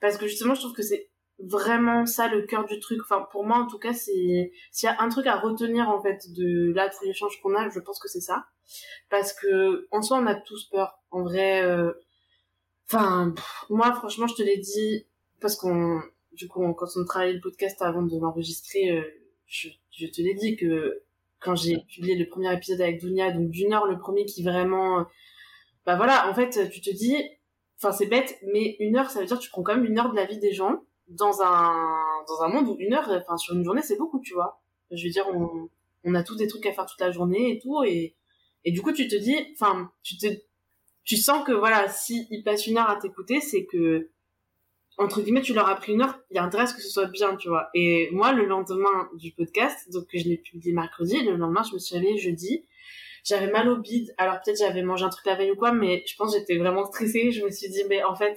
parce que justement, je trouve que c'est vraiment ça le cœur du truc. Enfin, pour moi, en tout cas, c'est, s'il y a un truc à retenir, en fait, de là, tous les échanges qu'on a, je pense que c'est ça. Parce que, en soi, on a tous peur. En vrai, euh, enfin, moi, franchement, je te l'ai dit, parce qu'on, du coup, quand on travaillait le podcast avant de l'enregistrer, euh, je, te l'ai dit que quand j'ai publié le premier épisode avec Dunia, donc d'une heure, le premier qui vraiment, bah voilà, en fait, tu te dis, enfin c'est bête, mais une heure, ça veut dire que tu prends quand même une heure de la vie des gens dans un dans un monde où une heure, enfin sur une journée, c'est beaucoup, tu vois. Je veux dire, on, on a tous des trucs à faire toute la journée et tout, et et du coup, tu te dis, enfin, tu te tu sens que voilà, si il passe une heure à t'écouter, c'est que entre guillemets, tu leur as pris une heure, il y a intérêt à ce que ce soit bien, tu vois. Et moi, le lendemain du podcast, donc je l'ai publié mercredi, le lendemain, je me suis réveillée jeudi. J'avais mal au bide. Alors peut-être j'avais mangé un truc la veille ou quoi, mais je pense que j'étais vraiment stressée. Je me suis dit, mais en fait,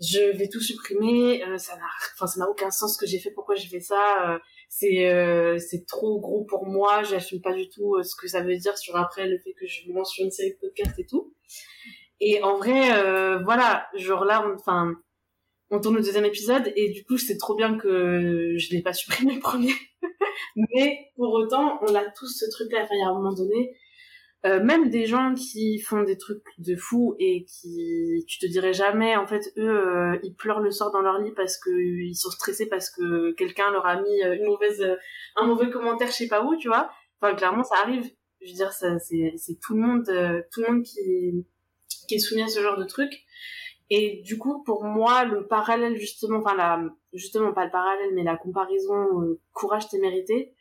je vais tout supprimer. Euh, ça n'a, enfin, ça n'a aucun sens ce que j'ai fait. Pourquoi j'ai fait ça? Euh, C'est, euh, c'est trop gros pour moi. J'assume pas du tout ce que ça veut dire sur après le fait que je lance une série de podcasts et tout. Et en vrai, voilà, genre là, enfin on tourne le deuxième épisode et du coup c'est trop bien que je l'ai pas supprimé le premier. (laughs) Mais pour autant on a tous ce truc là enfin il y a un moment donné euh, même des gens qui font des trucs de fou et qui tu te dirais jamais en fait eux euh, ils pleurent le sort dans leur lit parce que ils sont stressés parce que quelqu'un leur a mis une mauvaise un mauvais commentaire je sais pas où tu vois. Enfin clairement ça arrive. Je veux dire c'est tout le monde euh, tout le monde qui qui est soumis à ce genre de truc et du coup, pour moi, le parallèle justement, enfin la, justement pas le parallèle, mais la comparaison euh, courage témérité,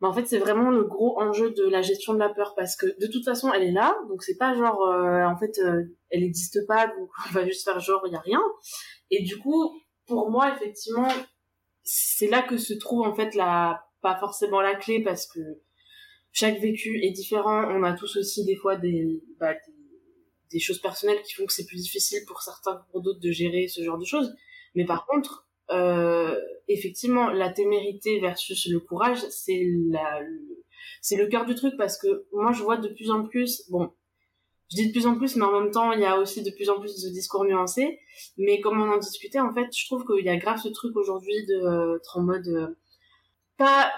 bah, en fait c'est vraiment le gros enjeu de la gestion de la peur parce que de toute façon elle est là, donc c'est pas genre euh, en fait euh, elle n'existe pas, donc on va juste faire genre il y a rien. Et du coup, pour moi effectivement, c'est là que se trouve en fait la pas forcément la clé parce que chaque vécu est différent. On a tous aussi des fois des, bah, des des choses personnelles qui font que c'est plus difficile pour certains pour d'autres de gérer ce genre de choses. Mais par contre, euh, effectivement, la témérité versus le courage, c'est la, c'est le cœur du truc parce que moi je vois de plus en plus, bon, je dis de plus en plus, mais en même temps il y a aussi de plus en plus de discours nuancés. Mais comme on en discutait, en fait, je trouve qu'il y a grave ce truc aujourd'hui de être en mode euh, pas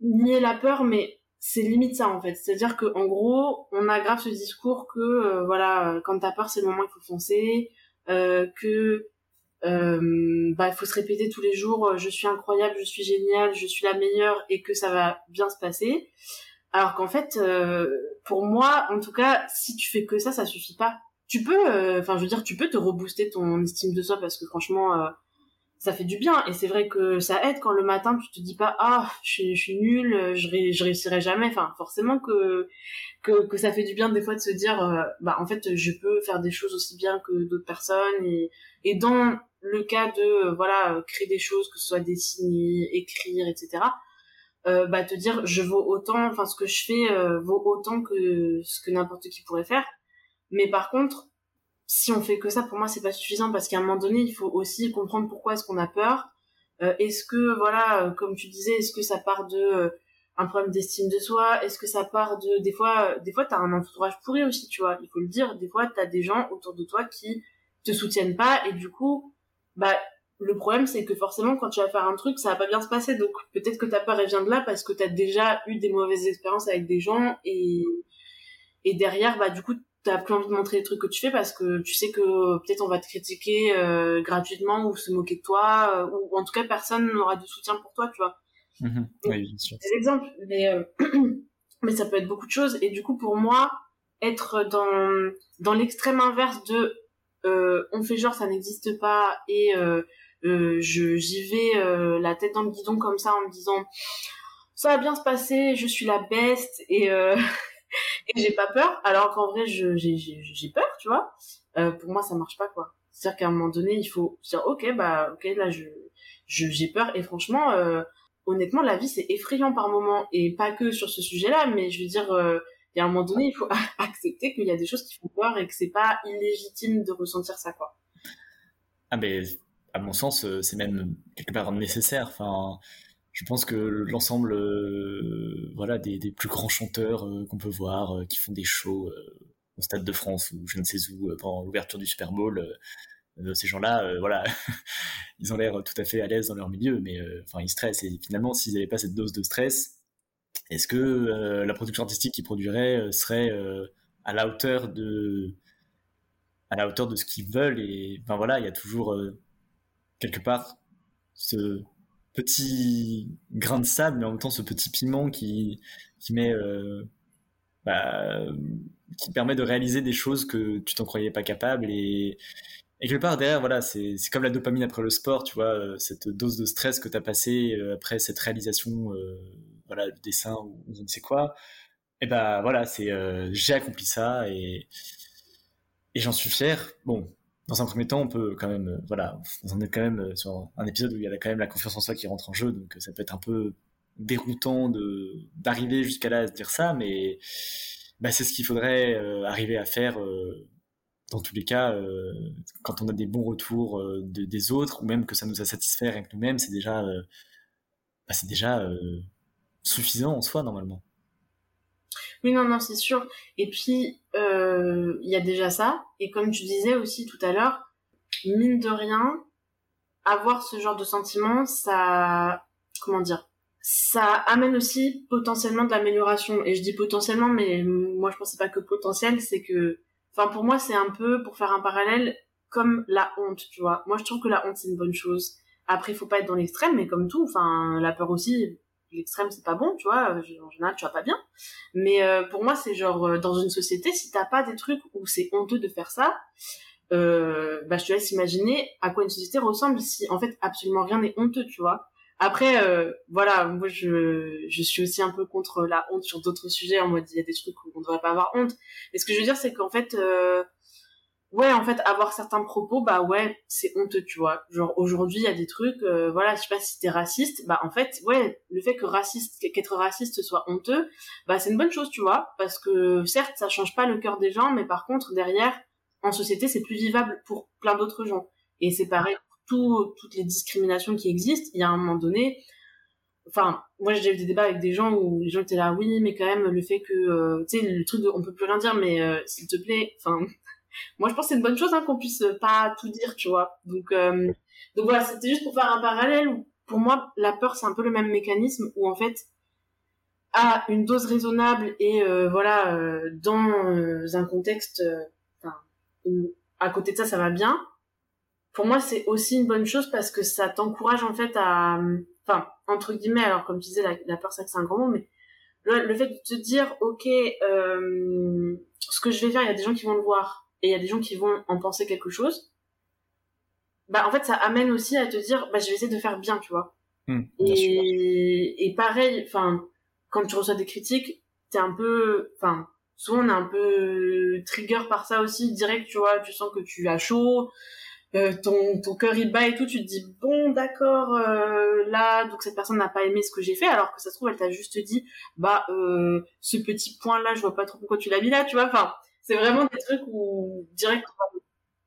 nier la peur, mais c'est limite ça en fait. C'est-à-dire que en gros, on aggrave ce discours que euh, voilà, euh, quand t'as peur, c'est le moment il faut foncer, euh, que euh, bah il faut se répéter tous les jours, je suis incroyable, je suis génial, je suis la meilleure et que ça va bien se passer. Alors qu'en fait, pour moi, en tout cas, si tu fais que ça, ça suffit pas. Tu peux, enfin je veux dire, tu peux te rebooster ton estime de soi parce que franchement ça fait du bien. Et c'est vrai que ça aide quand le matin tu te dis pas ah je, suis nulle je, je réussirai jamais. Enfin forcément que, que, que ça fait du bien des fois de se dire euh, bah en fait je peux faire des choses aussi bien que d'autres personnes. Et, et dans le cas de euh, voilà créer des choses que ce soit dessiner écrire etc euh, bah te dire je vaux autant enfin ce que je fais vaut autant que ce que n'importe qui pourrait faire. Mais par contre si on fait que ça, pour moi, c'est pas suffisant parce qu'à un moment donné, il faut aussi comprendre pourquoi est-ce qu'on a peur. Euh, est-ce que, voilà, euh, comme tu disais, est-ce que ça part de euh, un problème d'estime de soi? Est-ce que ça part de, des fois, des fois, t'as un entourage pourri aussi, tu vois. Il faut le dire. Des fois, t'as des gens autour de toi qui te soutiennent pas et du coup, bah, le problème, c'est que forcément, quand tu vas faire un truc, ça va pas bien se passer. Donc, peut-être que ta peur, elle vient de là parce que t'as déjà eu des mauvaises expériences avec des gens et, et derrière, bah, du coup, t'as plus envie de montrer les trucs que tu fais parce que tu sais que peut-être on va te critiquer euh, gratuitement ou se moquer de toi euh, ou en tout cas personne n'aura de soutien pour toi tu vois. Mmh oui, bien sûr. des exemples mais euh, (clears throat) mais ça peut être beaucoup de choses. Et du coup pour moi être dans dans l'extrême inverse de on fait genre ça n'existe pas et je j'y vais la tête dans le guidon comme ça en me disant ça va bien se passer je suis la best et (laughs) et j'ai pas peur. Alors qu'en vrai j'ai peur tu vois. Euh, pour moi ça marche pas quoi. C'est à dire qu'à un moment donné il faut dire ok bah ok là je j'ai peur. Et franchement euh, honnêtement la vie c'est effrayant par moment et pas que sur ce sujet là mais je veux dire euh, il y a un moment donné il faut (laughs) accepter qu'il y a des choses qui font peur et que c'est pas illégitime de ressentir ça quoi. Ah mais à mon sens c'est même quelque part nécessaire. Enfin je pense que l'ensemble voilà des, des, plus grands chanteurs qu'on peut voir qui font des shows au Stade de France ou je ne sais où pendant l'ouverture du Super Bowl ces gens-là, voilà, (laughs) ils ont l'air tout à fait à l'aise dans leur milieu, mais enfin ils stressent. Et finalement, s'ils n'avaient pas cette dose de stress, est-ce que la production artistique qu'ils produiraient serait à la hauteur de à la hauteur de ce qu'ils veulent? Et enfin voilà il y a toujours euh, quelque part ce petit grain de sable mais en même temps ce petit piment qui qui met euh, bah, qui permet de réaliser des choses que tu t'en croyais pas capable et quelque part derrière voilà c'est comme la dopamine après le sport tu vois euh, cette dose de stress que tu as passé après cette réalisation voilà le dessin ou je ne sais quoi et ben voilà, c'est euh, j'ai accompli ça et, et j'en suis fier. Bon, dans un premier temps, on peut quand même, euh, voilà, on est quand même euh, sur un épisode où il y a quand même la confiance en soi qui rentre en jeu, donc ça peut être un peu déroutant d'arriver jusqu'à là à se dire ça, mais bah, c'est ce qu'il faudrait arriver à faire dans tous les cas, quand on a des bons retours des autres, ou même que ça nous a satisfait avec nous-mêmes, c'est déjà, bah, c'est déjà suffisant en soi normalement. Oui, non, non, c'est sûr. Et puis, euh, il y a déjà ça. Et comme tu disais aussi tout à l'heure, mine de rien, avoir ce genre de sentiment, ça, comment dire, ça amène aussi potentiellement de l'amélioration. Et je dis potentiellement, mais moi je pensais pas que potentiel, c'est que, enfin pour moi c'est un peu, pour faire un parallèle, comme la honte, tu vois. Moi je trouve que la honte c'est une bonne chose. Après il faut pas être dans l'extrême, mais comme tout, enfin la peur aussi, l'extrême c'est pas bon tu vois en général tu vas pas bien. Mais euh, pour moi c'est genre euh, dans une société si t'as pas des trucs où c'est honteux de faire ça euh, bah je te laisse imaginer à quoi une société ressemble si en fait absolument rien n'est honteux tu vois. Après voilà moi je je suis aussi un peu contre la honte sur d'autres sujets en mode il y a des trucs où on devrait pas avoir honte. Mais ce que je veux dire c'est qu'en fait ouais en fait avoir certains propos bah ouais c'est honteux tu vois. Genre aujourd'hui il y a des trucs euh, voilà je sais pas si t'es raciste bah en fait ouais le fait que raciste qu'être raciste soit honteux bah c'est une bonne chose tu vois. Parce que certes ça change pas le cœur des gens mais par contre derrière en société c'est plus vivable pour plein d'autres gens. Et c'est pareil pour toutes les discriminations qui existent. Il y a un moment donné enfin moi j'ai eu des débats avec des gens où les gens étaient là oui mais quand même le fait que euh, tu sais le truc de on peut plus rien dire mais euh, s'il te plaît enfin moi je pense que c'est une bonne chose hein, qu'on puisse pas tout dire tu vois. Donc euh, donc voilà c'était juste pour faire un parallèle pour moi la peur c'est un peu le même mécanisme où en fait à une dose raisonnable et euh, voilà euh, dans un contexte où à côté de ça ça va bien pour moi c'est aussi une bonne chose parce que ça t'encourage en fait à enfin entre guillemets alors comme tu disais la, peur c'est un grand mot mais le, le, fait de te dire ok ce que je vais faire il y a des gens qui vont le voir et il y a des gens qui vont en penser quelque chose, bah en fait ça amène aussi à te dire bah je vais essayer de faire bien, tu vois. Hmm, et, et pareil, enfin quand tu reçois des critiques, t'es un peu, enfin souvent on est un peu trigger par ça aussi, direct, tu vois, tu sens que tu as chaud, euh, ton ton cœur il bat et tout, tu te dis bon d'accord euh, là donc cette personne n'a pas aimé ce que j'ai fait alors que ça se trouve elle t'a juste dit bah euh, ce petit point là je vois pas trop pourquoi tu l'as mis là, tu vois, enfin c'est vraiment des trucs où direct on va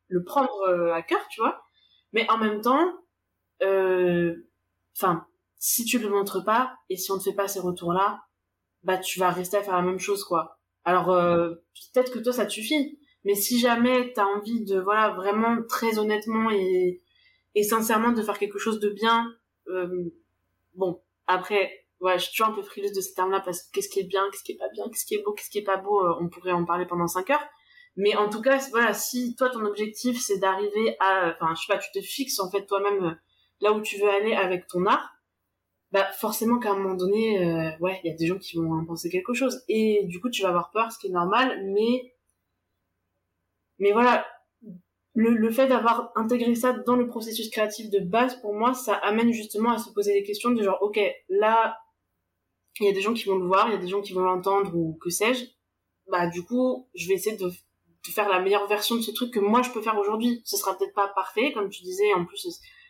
le prendre euh, à cœur, tu vois. Mais en même temps, euh, enfin, si tu le montres pas et si on ne fait pas ces retours-là, bah tu vas rester à faire la même chose, quoi. Alors euh, peut-être que toi ça te suffit, mais si jamais t'as envie de, voilà, vraiment très honnêtement et, et sincèrement de faire quelque chose de bien, bon, après ouais, je suis toujours un peu frileuse de ces termes-là parce que qu'est-ce qui est bien, qu'est-ce qui est pas bien, qu'est-ce qui est beau, qu'est-ce qui est pas beau, euh, on pourrait en parler pendant 5 heures. Mais en tout cas, voilà, si toi ton objectif c'est d'arriver à, enfin, je sais pas, tu te fixes en fait toi-même euh, là où tu veux aller avec ton art, bah forcément qu'à un moment donné, euh, ouais, il y a des gens qui vont en penser quelque chose et du coup tu vas avoir peur, ce qui est normal, mais mais voilà, le, le fait d'avoir intégré ça dans le processus créatif de base, pour moi, ça amène justement à se poser des questions de genre, ok, là, il y a des gens qui vont le voir, il y a des gens qui vont l'entendre ou que sais-je, bah du coup, je vais essayer de, de, faire la meilleure version de ce truc que moi je peux faire aujourd'hui. Ce sera peut-être pas parfait, comme tu disais, en plus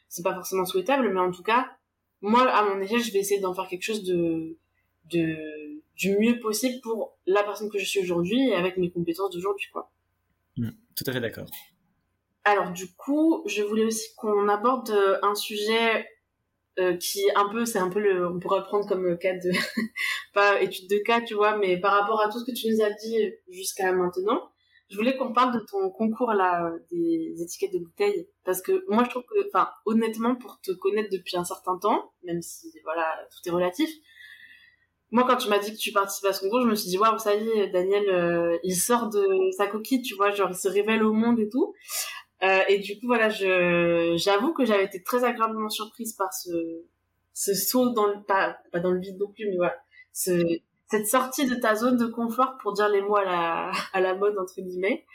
c'est pas forcément souhaitable, mais en tout cas, moi à mon échelle, je vais essayer d'en faire quelque chose de, de du mieux possible pour la personne que je suis aujourd'hui et avec mes compétences d'aujourd'hui, quoi. Mmh, tout à fait d'accord. Alors du coup, je voulais aussi qu'on aborde un sujet qui un peu, c'est un peu le, on pourrait prendre comme cas de, (laughs) pas étude de cas, tu vois, mais par rapport à tout ce que tu nous as dit jusqu'à maintenant, je voulais qu'on parle de ton concours là des étiquettes de bouteilles parce que moi je trouve que, enfin, honnêtement, pour te connaître depuis un certain temps, même si voilà tout est relatif, moi quand tu m'as dit que tu participais à ce concours, je me suis dit waouh ça y est, Daniel, euh, il sort de sa coquille, tu vois, genre il se révèle au monde et tout. Euh, et du coup voilà, je j'avoue que j'avais été très agréablement surprise par ce ce saut dans le pas pas dans le vide non plus, mais voilà, ce cette sortie de ta zone de confort pour dire les mots à la, à la mode entre guillemets.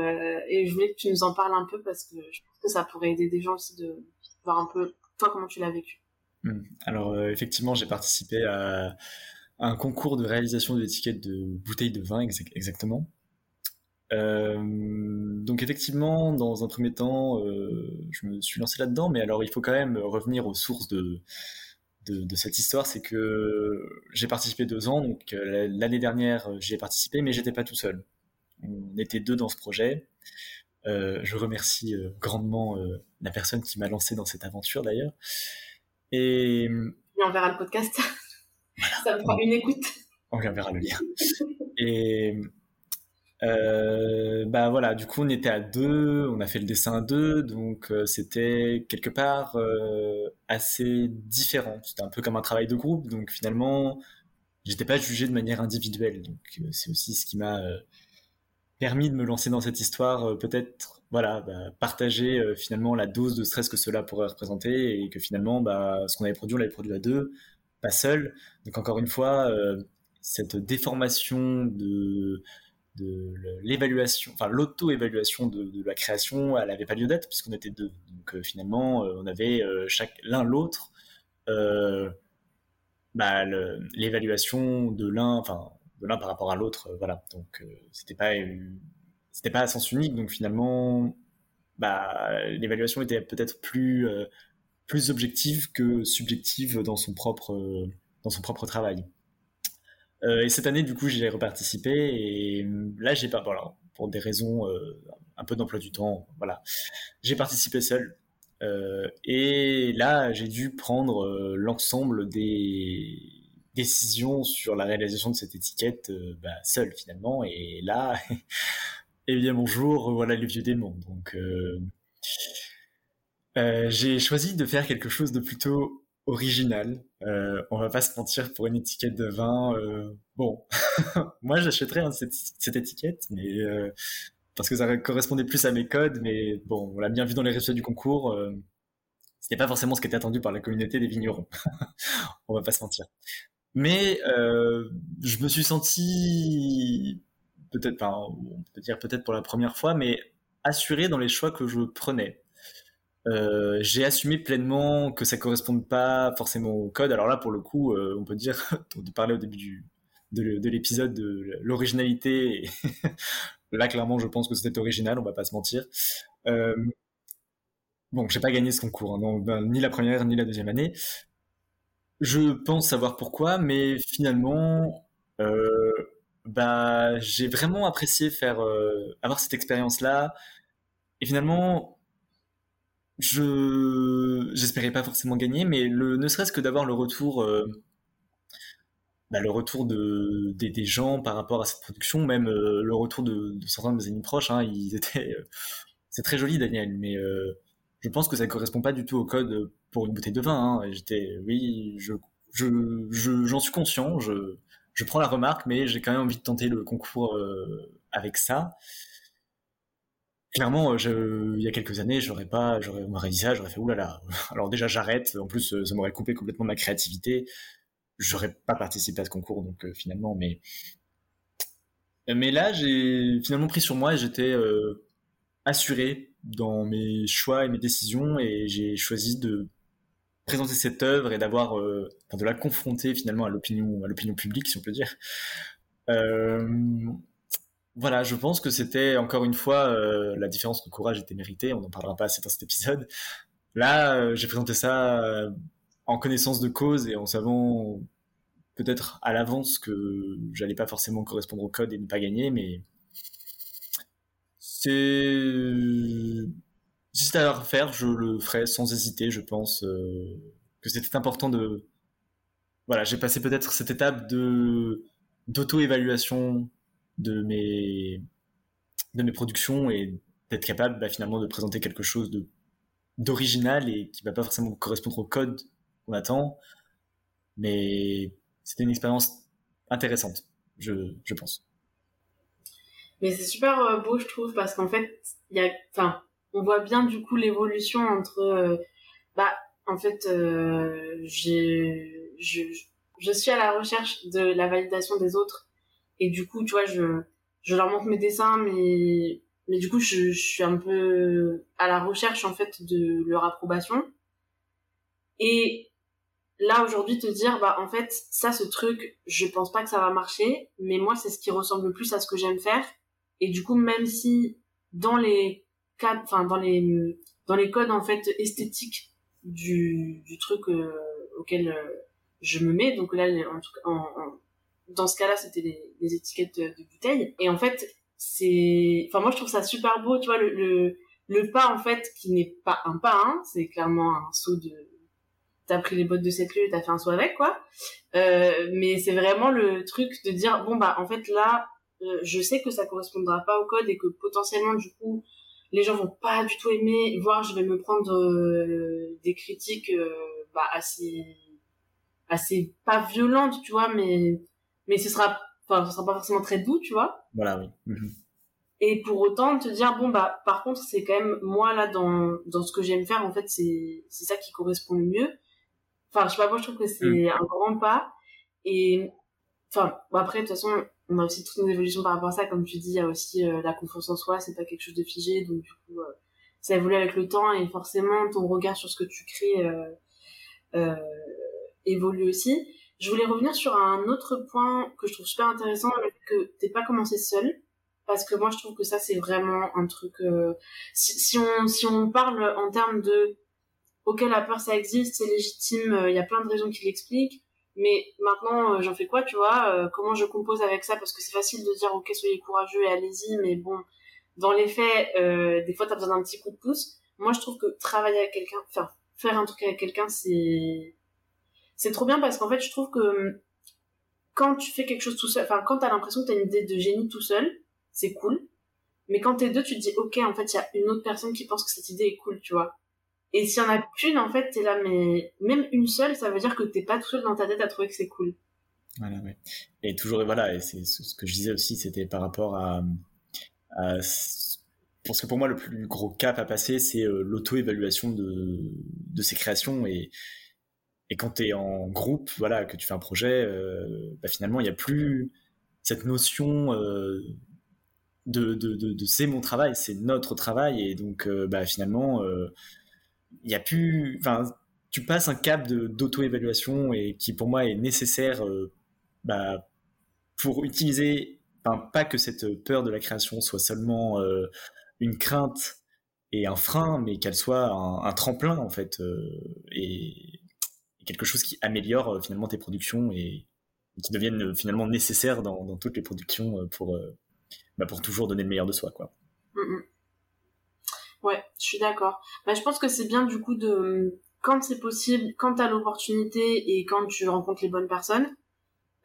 Euh, et je voulais que tu nous en parles un peu parce que je pense que ça pourrait aider des gens aussi de voir un peu toi comment tu l'as vécu. Hmm. Alors euh, effectivement, j'ai participé à, un concours de réalisation d'étiquettes de bouteilles de vin exactement. Euh, donc effectivement, dans un premier temps, je me suis lancé là-dedans, mais alors il faut quand même revenir aux sources de, de, cette histoire, c'est que j'ai participé deux ans, donc euh, l'année dernière euh, j'y ai participé, mais j'étais pas tout seul. On était deux dans ce projet. Euh, je remercie grandement la personne qui m'a lancé dans cette aventure d'ailleurs. Et... Et on verra le podcast. Ça me fera une écoute. On verra le lien. Et euh, bah voilà, du coup on était à deux, on a fait le dessin à deux, donc euh, c'était quelque part euh, assez différent. C'était un peu comme un travail de groupe, donc finalement j'étais pas jugé de manière individuelle. Donc euh, c'est aussi ce qui m'a permis de me lancer dans cette histoire, peut-être voilà bah, partager finalement la dose de stress que cela pourrait représenter et que finalement bah, ce qu'on avait produit on l'avait produit à deux, pas seul. Donc encore une fois cette déformation de l'évaluation, enfin l'auto-évaluation de, la création, elle n'avait pas lieu d'être puisqu'on était deux. Donc euh, finalement, euh, on avait euh, chaque l'un l'autre bah, l'évaluation de l'un, enfin de l'un par rapport à l'autre, voilà. Donc c'était pas c'était pas à sens unique. Donc finalement, bah, l'évaluation était peut-être plus plus objective que subjective dans son propre dans son propre travail. Euh, et cette année, du coup, j'ai reparticipé et euh, là, j'ai pas, voilà, pour des raisons euh, un peu d'emploi du temps, voilà, j'ai participé seul. et là, j'ai dû prendre l'ensemble des décisions sur la réalisation de cette étiquette bah, seul finalement. Et là, (laughs) eh bien bonjour, voilà les vieux démons. Donc, j'ai choisi de faire quelque chose de plutôt original. Euh, on va pas se mentir pour une étiquette de vin. Euh, bon, (laughs) moi j'achèterais cette, étiquette, mais euh, parce que ça correspondait plus à mes codes. Mais bon, on l'a bien vu dans les résultats du concours. Euh, c'était pas forcément ce qui était attendu par la communauté des vignerons. (laughs) on va pas se mentir. Mais euh, je me suis senti peut-être, enfin, on peut dire peut-être pour la première fois, mais assuré dans les choix que je prenais. Euh, j'ai assumé pleinement que ça corresponde pas forcément au code. Alors là, pour le coup, euh, on peut dire, (laughs) on parlait au début de, l'épisode de l'originalité. (laughs) là, clairement, je pense que c'était original, on va pas se mentir. Euh, bon, j'ai pas gagné ce concours, hein, ben, ni la première ni la deuxième année. Je pense savoir pourquoi, mais finalement, euh, bah, j'ai vraiment apprécié faire avoir cette expérience-là. Et finalement, je j'espérais pas forcément gagner, mais le ne serait-ce que d'avoir le retour, euh, bah, le retour de des, gens par rapport à cette production, même euh, le retour de, certains de mes amis proches, hein, ils étaient, euh, c'est très joli Daniel, mais je pense que ça correspond pas du tout au code pour une bouteille de vin. Hein. J'étais, oui, je je j'en suis conscient, je je prends la remarque, mais j'ai quand même envie de tenter le concours avec ça clairement, je, il y a quelques années, j'aurais pas, j'aurais, on m'aurait dit ça, j'aurais fait oulala. (laughs) Alors déjà, j'arrête. En plus, ça m'aurait coupé complètement ma créativité. J'aurais pas participé à ce concours, donc euh, finalement, mais mais là, j'ai finalement pris sur moi et j'étais euh, assuré dans mes choix et mes décisions et j'ai choisi de présenter cette œuvre et d'avoir, euh, de la confronter finalement à l'opinion, à l'opinion publique, si on peut dire. Euh, voilà, je pense que c'était encore une fois euh, la différence de courage était méritée. On n'en parlera pas assez dans cet épisode. Là, euh, j'ai présenté ça euh, en connaissance de cause et en savant peut-être à l'avance que j'allais pas forcément correspondre au code et ne pas gagner, mais c'est si c'était à refaire, je le ferais sans hésiter, je pense. que c'était important de voilà j'ai passé peut-être cette étape de d'auto-évaluation de mes de mes productions et d'être capable bah, finalement de présenter quelque chose de d'original et qui va pas forcément correspondre au code qu'on attend. Mais c'était une expérience intéressante je, je pense. Mais c'est super euh, beau je trouve parce qu'en fait il y a enfin on voit bien du coup l'évolution entre euh, bah en fait euh, je, je suis à la recherche de la validation des autres et du coup tu vois je je leur montre mes dessins mais mais du coup je, je suis un peu à la recherche en fait de leur approbation. Et là aujourd'hui te dire bah en fait ça ce truc je pense pas que ça va marcher mais moi c'est ce qui ressemble le plus à ce que j'aime faire. Et du coup même si dans les cadres enfin dans les dans les codes en fait esthétiques du du truc euh, auquel euh, je me mets donc là en en, dans ce cas-là c'était des, des, étiquettes de, bouteilles. Et en fait c'est enfin moi je trouve ça super beau tu vois le le, le pas en fait qui n'est pas un pas hein, c'est clairement un saut de t'as pris les bottes de cette lieu et t'as fait un saut avec quoi. Euh, mais c'est vraiment le truc de dire bon bah en fait là euh, je sais que ça correspondra pas au code et que potentiellement du coup les gens vont pas du tout aimer voire je vais me prendre euh, des critiques euh, bah, assez assez pas violentes tu vois mais mais ce sera enfin ce sera pas forcément très doux tu vois. Voilà oui. Mhm. et pour autant te dire bon bah par contre c'est quand même moi là dans dans ce que j'aime faire en fait c'est c'est ça qui correspond le mieux. Enfin je sais pas moi je trouve que c'est mm. un grand pas. Et enfin bon, après de toute façon on a aussi toutes nos évolutions par rapport à ça. Comme tu dis il y a aussi euh, la confiance en soi c'est pas quelque chose de figé. Donc du coup euh, ça évolue avec le temps et forcément ton regard sur ce que tu crées euh, euh évolue aussi je voulais revenir sur un autre point que je trouve super intéressant que t'es pas commencé seul parce que moi je trouve que ça c'est vraiment un truc si, si on si on parle en termes de ok la peur ça existe c'est légitime il y a plein de raisons qui l'expliquent mais maintenant, euh, j'en fais quoi, tu vois euh, Comment je compose avec ça Parce que c'est facile de dire, ok, soyez courageux et allez-y, mais bon, dans les faits, euh, des fois, t'as besoin d'un petit coup de pouce. Moi, je trouve que travailler avec quelqu'un, enfin, faire un truc avec quelqu'un, c'est c'est trop bien parce qu'en fait, je trouve que hum, quand tu fais quelque chose tout seul, enfin, quand t'as l'impression que t'as une idée de génie tout seul, c'est cool. Mais quand t'es deux, tu te dis, ok, en fait, il y a une autre personne qui pense que cette idée est cool, tu vois. Et s'il y en a qu'une, en fait, t'es là, mais même une seule, ça veut dire que t'es pas tout seul dans ta tête à trouver que c'est cool. Voilà, ouais. Et toujours, voilà, et c'est ce que je disais aussi, c'était par rapport à, à, Parce que pour moi, le plus gros cap à passer, c'est euh, l'auto-évaluation de, de ses créations. Et, et quand tu es en groupe, voilà, que tu fais un projet, euh, bah, finalement, il n'y a plus cette notion euh, de, c'est mon travail, c'est notre travail. Et donc, euh, bah, finalement, il y a plus, enfin, tu passes un cap d'auto-évaluation et qui pour moi est nécessaire bah, pour utiliser, pas que cette peur de la création soit seulement une crainte et un frein, mais qu'elle soit un, tremplin en fait quelque chose qui améliore finalement tes productions et, qui deviennent finalement nécessaires dans, toutes les productions pour, bah, pour toujours donner le meilleur de soi quoi. Mm, mm. Ouais, je suis d'accord. Bah, je pense que c'est bien du coup de quand c'est possible, quand t'as l'opportunité et quand tu rencontres les bonnes personnes,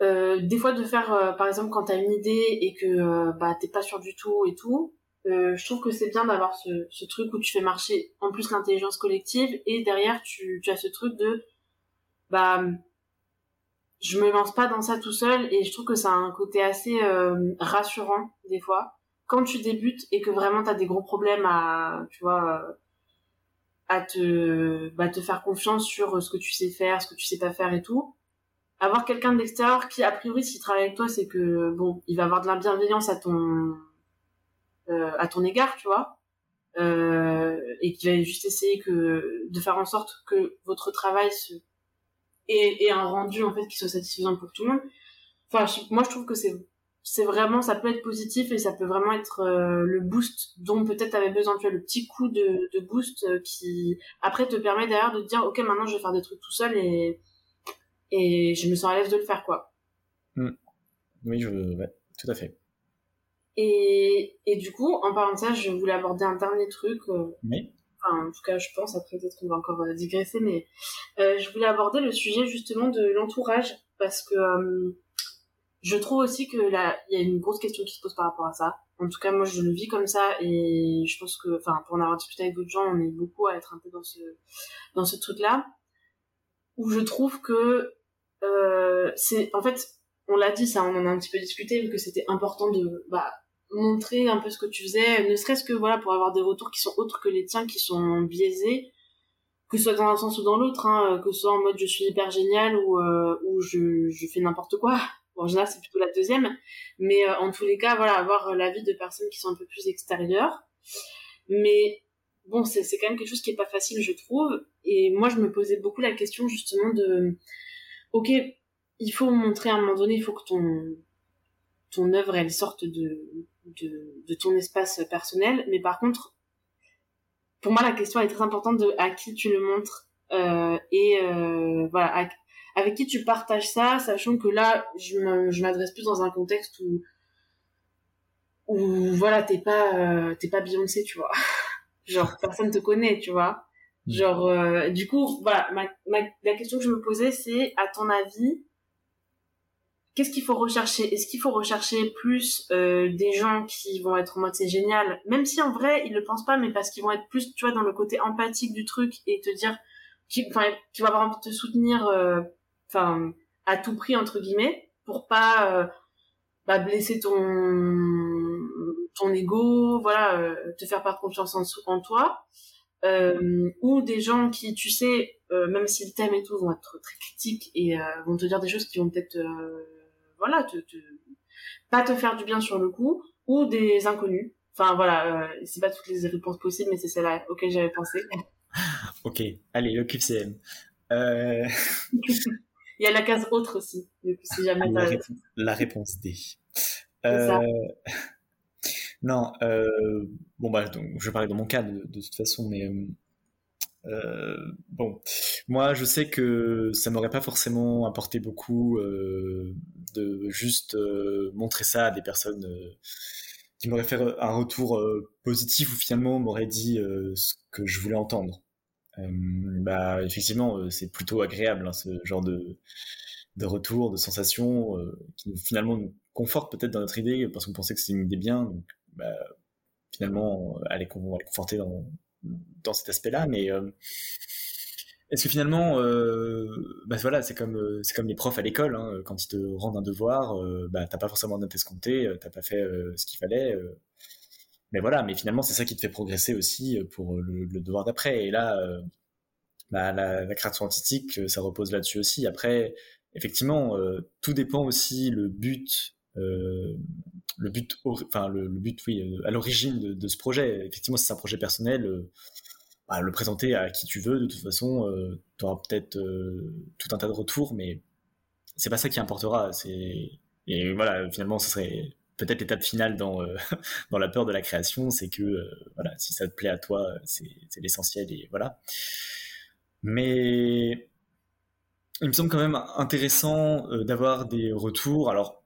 euh, des fois de faire, euh, par exemple, quand t'as une idée et que euh, bah t'es pas sûr du tout et tout, euh, je trouve que c'est bien d'avoir ce, truc où tu fais marcher en plus l'intelligence collective et derrière tu, tu as ce truc de bah je me lance pas dans ça tout seul et je trouve que ça a un côté assez rassurant des fois. Quand tu débutes et que vraiment tu as des gros problèmes à, tu vois, à te, bah, te faire confiance sur ce que tu sais faire, ce que tu sais pas faire et tout, avoir quelqu'un de l'extérieur qui, a priori, s'il travaille avec toi, c'est que, bon, il va avoir de la bienveillance à ton, euh, à ton égard, tu vois, euh, et qui va juste essayer que, de faire en sorte que votre travail se, ait, un rendu, en fait, qui soit satisfaisant pour tout le monde. Enfin, moi, je trouve que c'est c'est vraiment ça peut être positif et ça peut vraiment être euh, le boost dont peut-être avait besoin tu vois le petit coup de, de boost euh, qui après te permet derrière de te dire ok maintenant je vais faire des trucs tout seul et et je me sens à l'aise de le faire quoi mm. oui je ouais, tout à fait et et du coup en parlant de ça je voulais aborder un dernier truc euh, oui. Enfin en tout cas je pense, après peut-être qu'on va encore euh, digresser, mais euh, je voulais aborder le sujet justement de l'entourage, parce que euh, je trouve aussi que là, il y a une grosse question qui se pose par rapport à ça. En tout cas, moi, je le vis comme ça et je pense que, enfin, pour en avoir discuté avec d'autres gens, on est beaucoup à être un peu dans ce, dans ce truc-là, où je trouve que c'est, en fait, on l'a dit, ça, on en a un petit peu discuté, que c'était important de, bah, montrer un peu ce que tu faisais, ne serait-ce que voilà pour avoir des retours qui sont autres que les tiens, qui sont biaisés, que ce soit dans un sens ou dans l'autre, hein, que ce soit en mode je suis hyper génial ou euh, ou je, je fais n'importe quoi. (laughs) en général, c'est plutôt la deuxième, mais euh, en tous les cas, voilà, avoir l'avis de personnes qui sont un peu plus extérieures. Mais bon, c'est c'est quand même quelque chose qui est pas facile, je trouve. Et moi, je me posais beaucoup la question justement de, ok, il faut montrer à un moment donné, il faut que ton ton œuvre elle sorte de de, ton espace personnel. Mais par contre, pour moi, la question est très importante de à qui tu le montres euh, et euh, voilà, avec qui tu partages ça, sachant que là, je m'adresse plus dans un contexte où où voilà, t'es pas euh, t'es pas Beyoncé, tu vois. (laughs) Genre personne te connaît, tu vois. Mm. Genre du coup, voilà, la question que je me posais, c'est à ton avis, qu'est-ce qu'il faut rechercher? Est-ce qu'il faut rechercher plus euh, des gens qui vont être en mode c'est génial, même si en vrai ils le pensent pas, mais parce qu'ils vont être plus, tu vois, dans le côté empathique du truc et te dire, enfin, tu vas avoir envie de te soutenir, euh, enfin, à tout prix entre guillemets, pour pas euh, bah, blesser ton ton ego, voilà, te faire perdre confiance en, en toi. ou des gens qui, tu sais, même s'ils t'aiment et tout, vont être très critiques et vont te dire des choses qui vont peut-être voilà, te, pas te faire du bien sur le coup, ou des inconnus. Enfin voilà, euh, c'est pas toutes les réponses possibles, mais c'est celle-là auquel j'avais pensé. (laughs) ok, allez, le QCM. Euh... (laughs) Il y a la case autre aussi, si jamais la, réponse, la réponse D. Euh... (laughs) Non, euh... bon bah donc, je vais parler dans mon cas de, de toute façon, mais euh, euh, bon, moi je sais que ça m'aurait pas forcément apporté beaucoup euh, de juste euh, montrer ça à des personnes qui m'auraient fait un retour positif ou finalement m'auraient dit ce que je voulais entendre. bah effectivement c'est plutôt agréable hein, ce genre de, de retour, de sensation qui finalement nous conforte peut-être dans notre idée parce qu'on pensait que c'était une idée bien. Donc, bah, finalement, elle est confortée dans, dans cet aspect-là, mais euh, est-ce que finalement, euh, bah voilà, c'est comme euh, c'est comme les profs à l'école, hein, quand ils te rendent un devoir, bah t'as pas forcément note escompté, t'as pas fait ce qu'il fallait, mais voilà, mais finalement c'est ça qui te fait progresser aussi pour le, devoir d'après. Et là, bah, la, création artistique, ça repose là-dessus aussi. Après, effectivement, tout dépend aussi le but le but, enfin le, but, oui, euh, à l'origine de, ce projet. Effectivement, c'est un projet personnel, euh, bah, le présenter à qui tu veux. De toute façon, euh, tu auras peut-être tout un tas de retours, mais c'est pas ça qui importera. C'est et voilà, finalement, ce serait peut-être l'étape finale dans (laughs) dans la peur de la création, c'est que voilà, si ça te plaît à toi, c'est l'essentiel et voilà. Mais il me semble quand même intéressant d'avoir des retours. Alors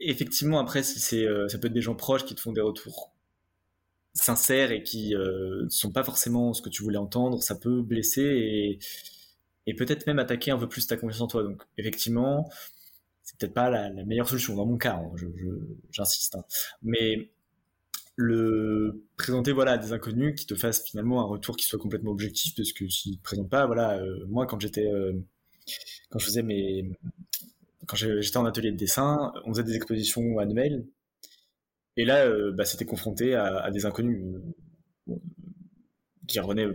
effectivement, après, si c'est, euh, ça peut être des gens proches qui te font des retours sincères et qui euh, sont pas forcément ce que tu voulais entendre, ça peut blesser et, peut-être même attaquer un peu plus ta confiance en toi. Donc, effectivement, c'est peut-être pas la, meilleure solution dans mon cas, hein, j'insiste. Hein. Mais le présenter voilà à des inconnus qui te fassent finalement un retour qui soit complètement objectif parce que s'ils te présentent pas voilà euh, moi quand j'étais quand je faisais mes quand j'étais en atelier de dessin, on faisait des expositions annuelles. Et là, euh, bah, c'était confronté à, des inconnus euh, qui revenaient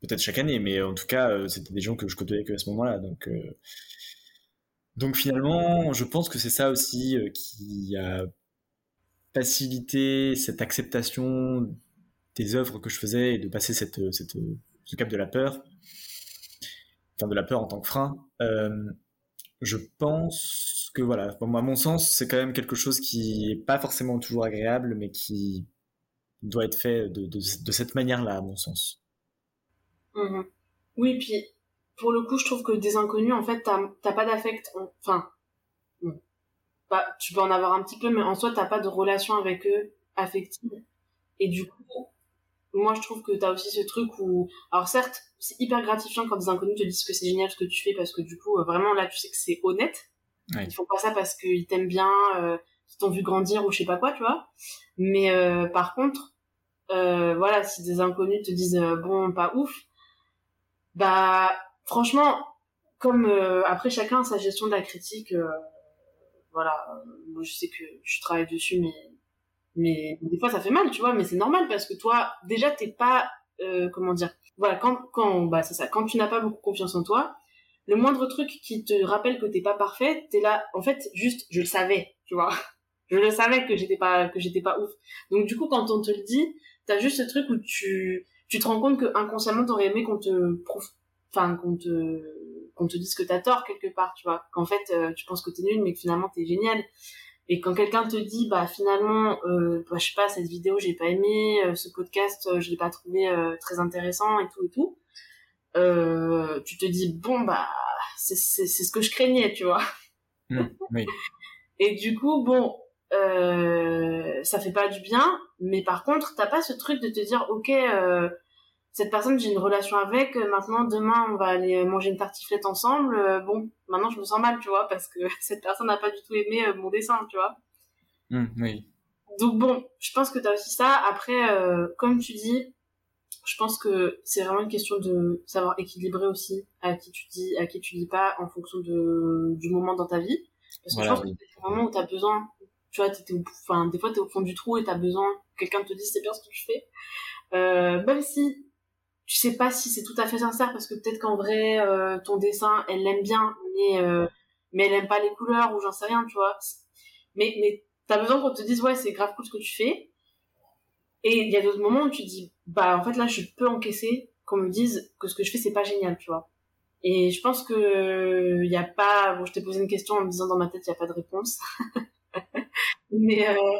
peut-être chaque année, mais en tout cas, euh, c'était des gens que je côtoyais que à ce moment-là. Donc, donc finalement, je pense que c'est ça aussi qui a facilité cette acceptation des œuvres que je faisais et de passer ce cap de la peur, enfin de la peur en tant que frein je pense que voilà, à mon sens, c'est quand même quelque chose qui est pas forcément toujours agréable, mais qui doit être fait de, de, cette manière-là, à mon sens. Mmh oui, puis pour le coup, je trouve que des inconnus, en fait, t'as pas d'affect. Enfin, bah, tu peux en avoir un petit peu, mais en soi, t'as pas de relation avec eux affective. Et du coup, moi je trouve que t'as aussi ce truc où alors certes c'est hyper gratifiant quand des inconnus te disent que c'est génial ce que tu fais parce que du coup vraiment là tu sais que c'est honnête. Ils font pas ça parce qu'ils t'aiment bien euh, qu'ils t'ont vu grandir ou je sais pas quoi tu vois. Mais euh, par contre euh, voilà si des inconnus te disent euh, bon pas ouf bah franchement comme euh, après chacun a sa gestion de la critique voilà moi je sais que je travaille dessus mais mais des fois ça fait mal tu vois mais c'est normal parce que toi déjà t'es pas euh, comment dire voilà quand quand bah c'est ça quand tu n'as pas beaucoup confiance en toi le moindre truc qui te rappelle que t'es pas parfait t'es là en fait juste je le savais tu vois. (laughs) Je le savais que j'étais pas que j'étais pas ouf. Donc du coup quand on te le dit t'as juste ce truc où tu tu te rends compte que inconsciemment t'aurais aimé qu'on te prouve enfin qu'on te qu'on te dise que t'as tort quelque part tu vois. Qu'en fait euh, tu penses que t'es nul mais que finalement t'es génial et quand quelqu'un te dit, bah finalement, euh, bah, je sais pas, cette vidéo j'ai pas aimé, euh, ce podcast euh, je l'ai pas trouvé euh, très intéressant et tout et tout, euh, tu te dis bon bah c'est c'est c'est ce que je craignais, tu vois. Mmh, oui. (laughs) Et du coup bon, euh, ça fait pas du bien, mais par contre t'as pas ce truc de te dire ok. Euh, cette personne j'ai une relation avec euh, maintenant demain on va aller manger une tartiflette ensemble euh, bon maintenant je me sens mal tu vois parce que (laughs) cette personne n'a pas du tout aimé euh, mon dessin tu vois. Mmh, oui. Donc bon je pense que t'as aussi ça. Après euh, comme tu dis je pense que c'est vraiment une question de savoir équilibrer aussi à qui tu dis à qui tu dis pas en fonction de du moment dans ta vie. Parce que Voilà, je pense oui. que c'est moment où t'as besoin tu vois t'étais au, enfin des fois t'es au fond du trou et t'as besoin que quelqu'un te dise c'est bien ce que tu fais. Euh, même si tu sais pas si c'est tout à fait sincère parce que peut-être qu'en vrai euh, ton dessin elle l'aime bien mais euh, mais elle aime pas les couleurs ou j'en sais rien tu vois. Mais mais t'as besoin qu'on te dise ouais c'est grave cool ce que tu fais. Et il y a d'autres moments où tu dis bah en fait là je peux encaisser qu'on me dise que ce que je fais c'est pas génial tu vois. Et je pense que il y a pas bon je t'ai posé une question en me disant dans ma tête il y a pas de réponse. (laughs) Mais euh,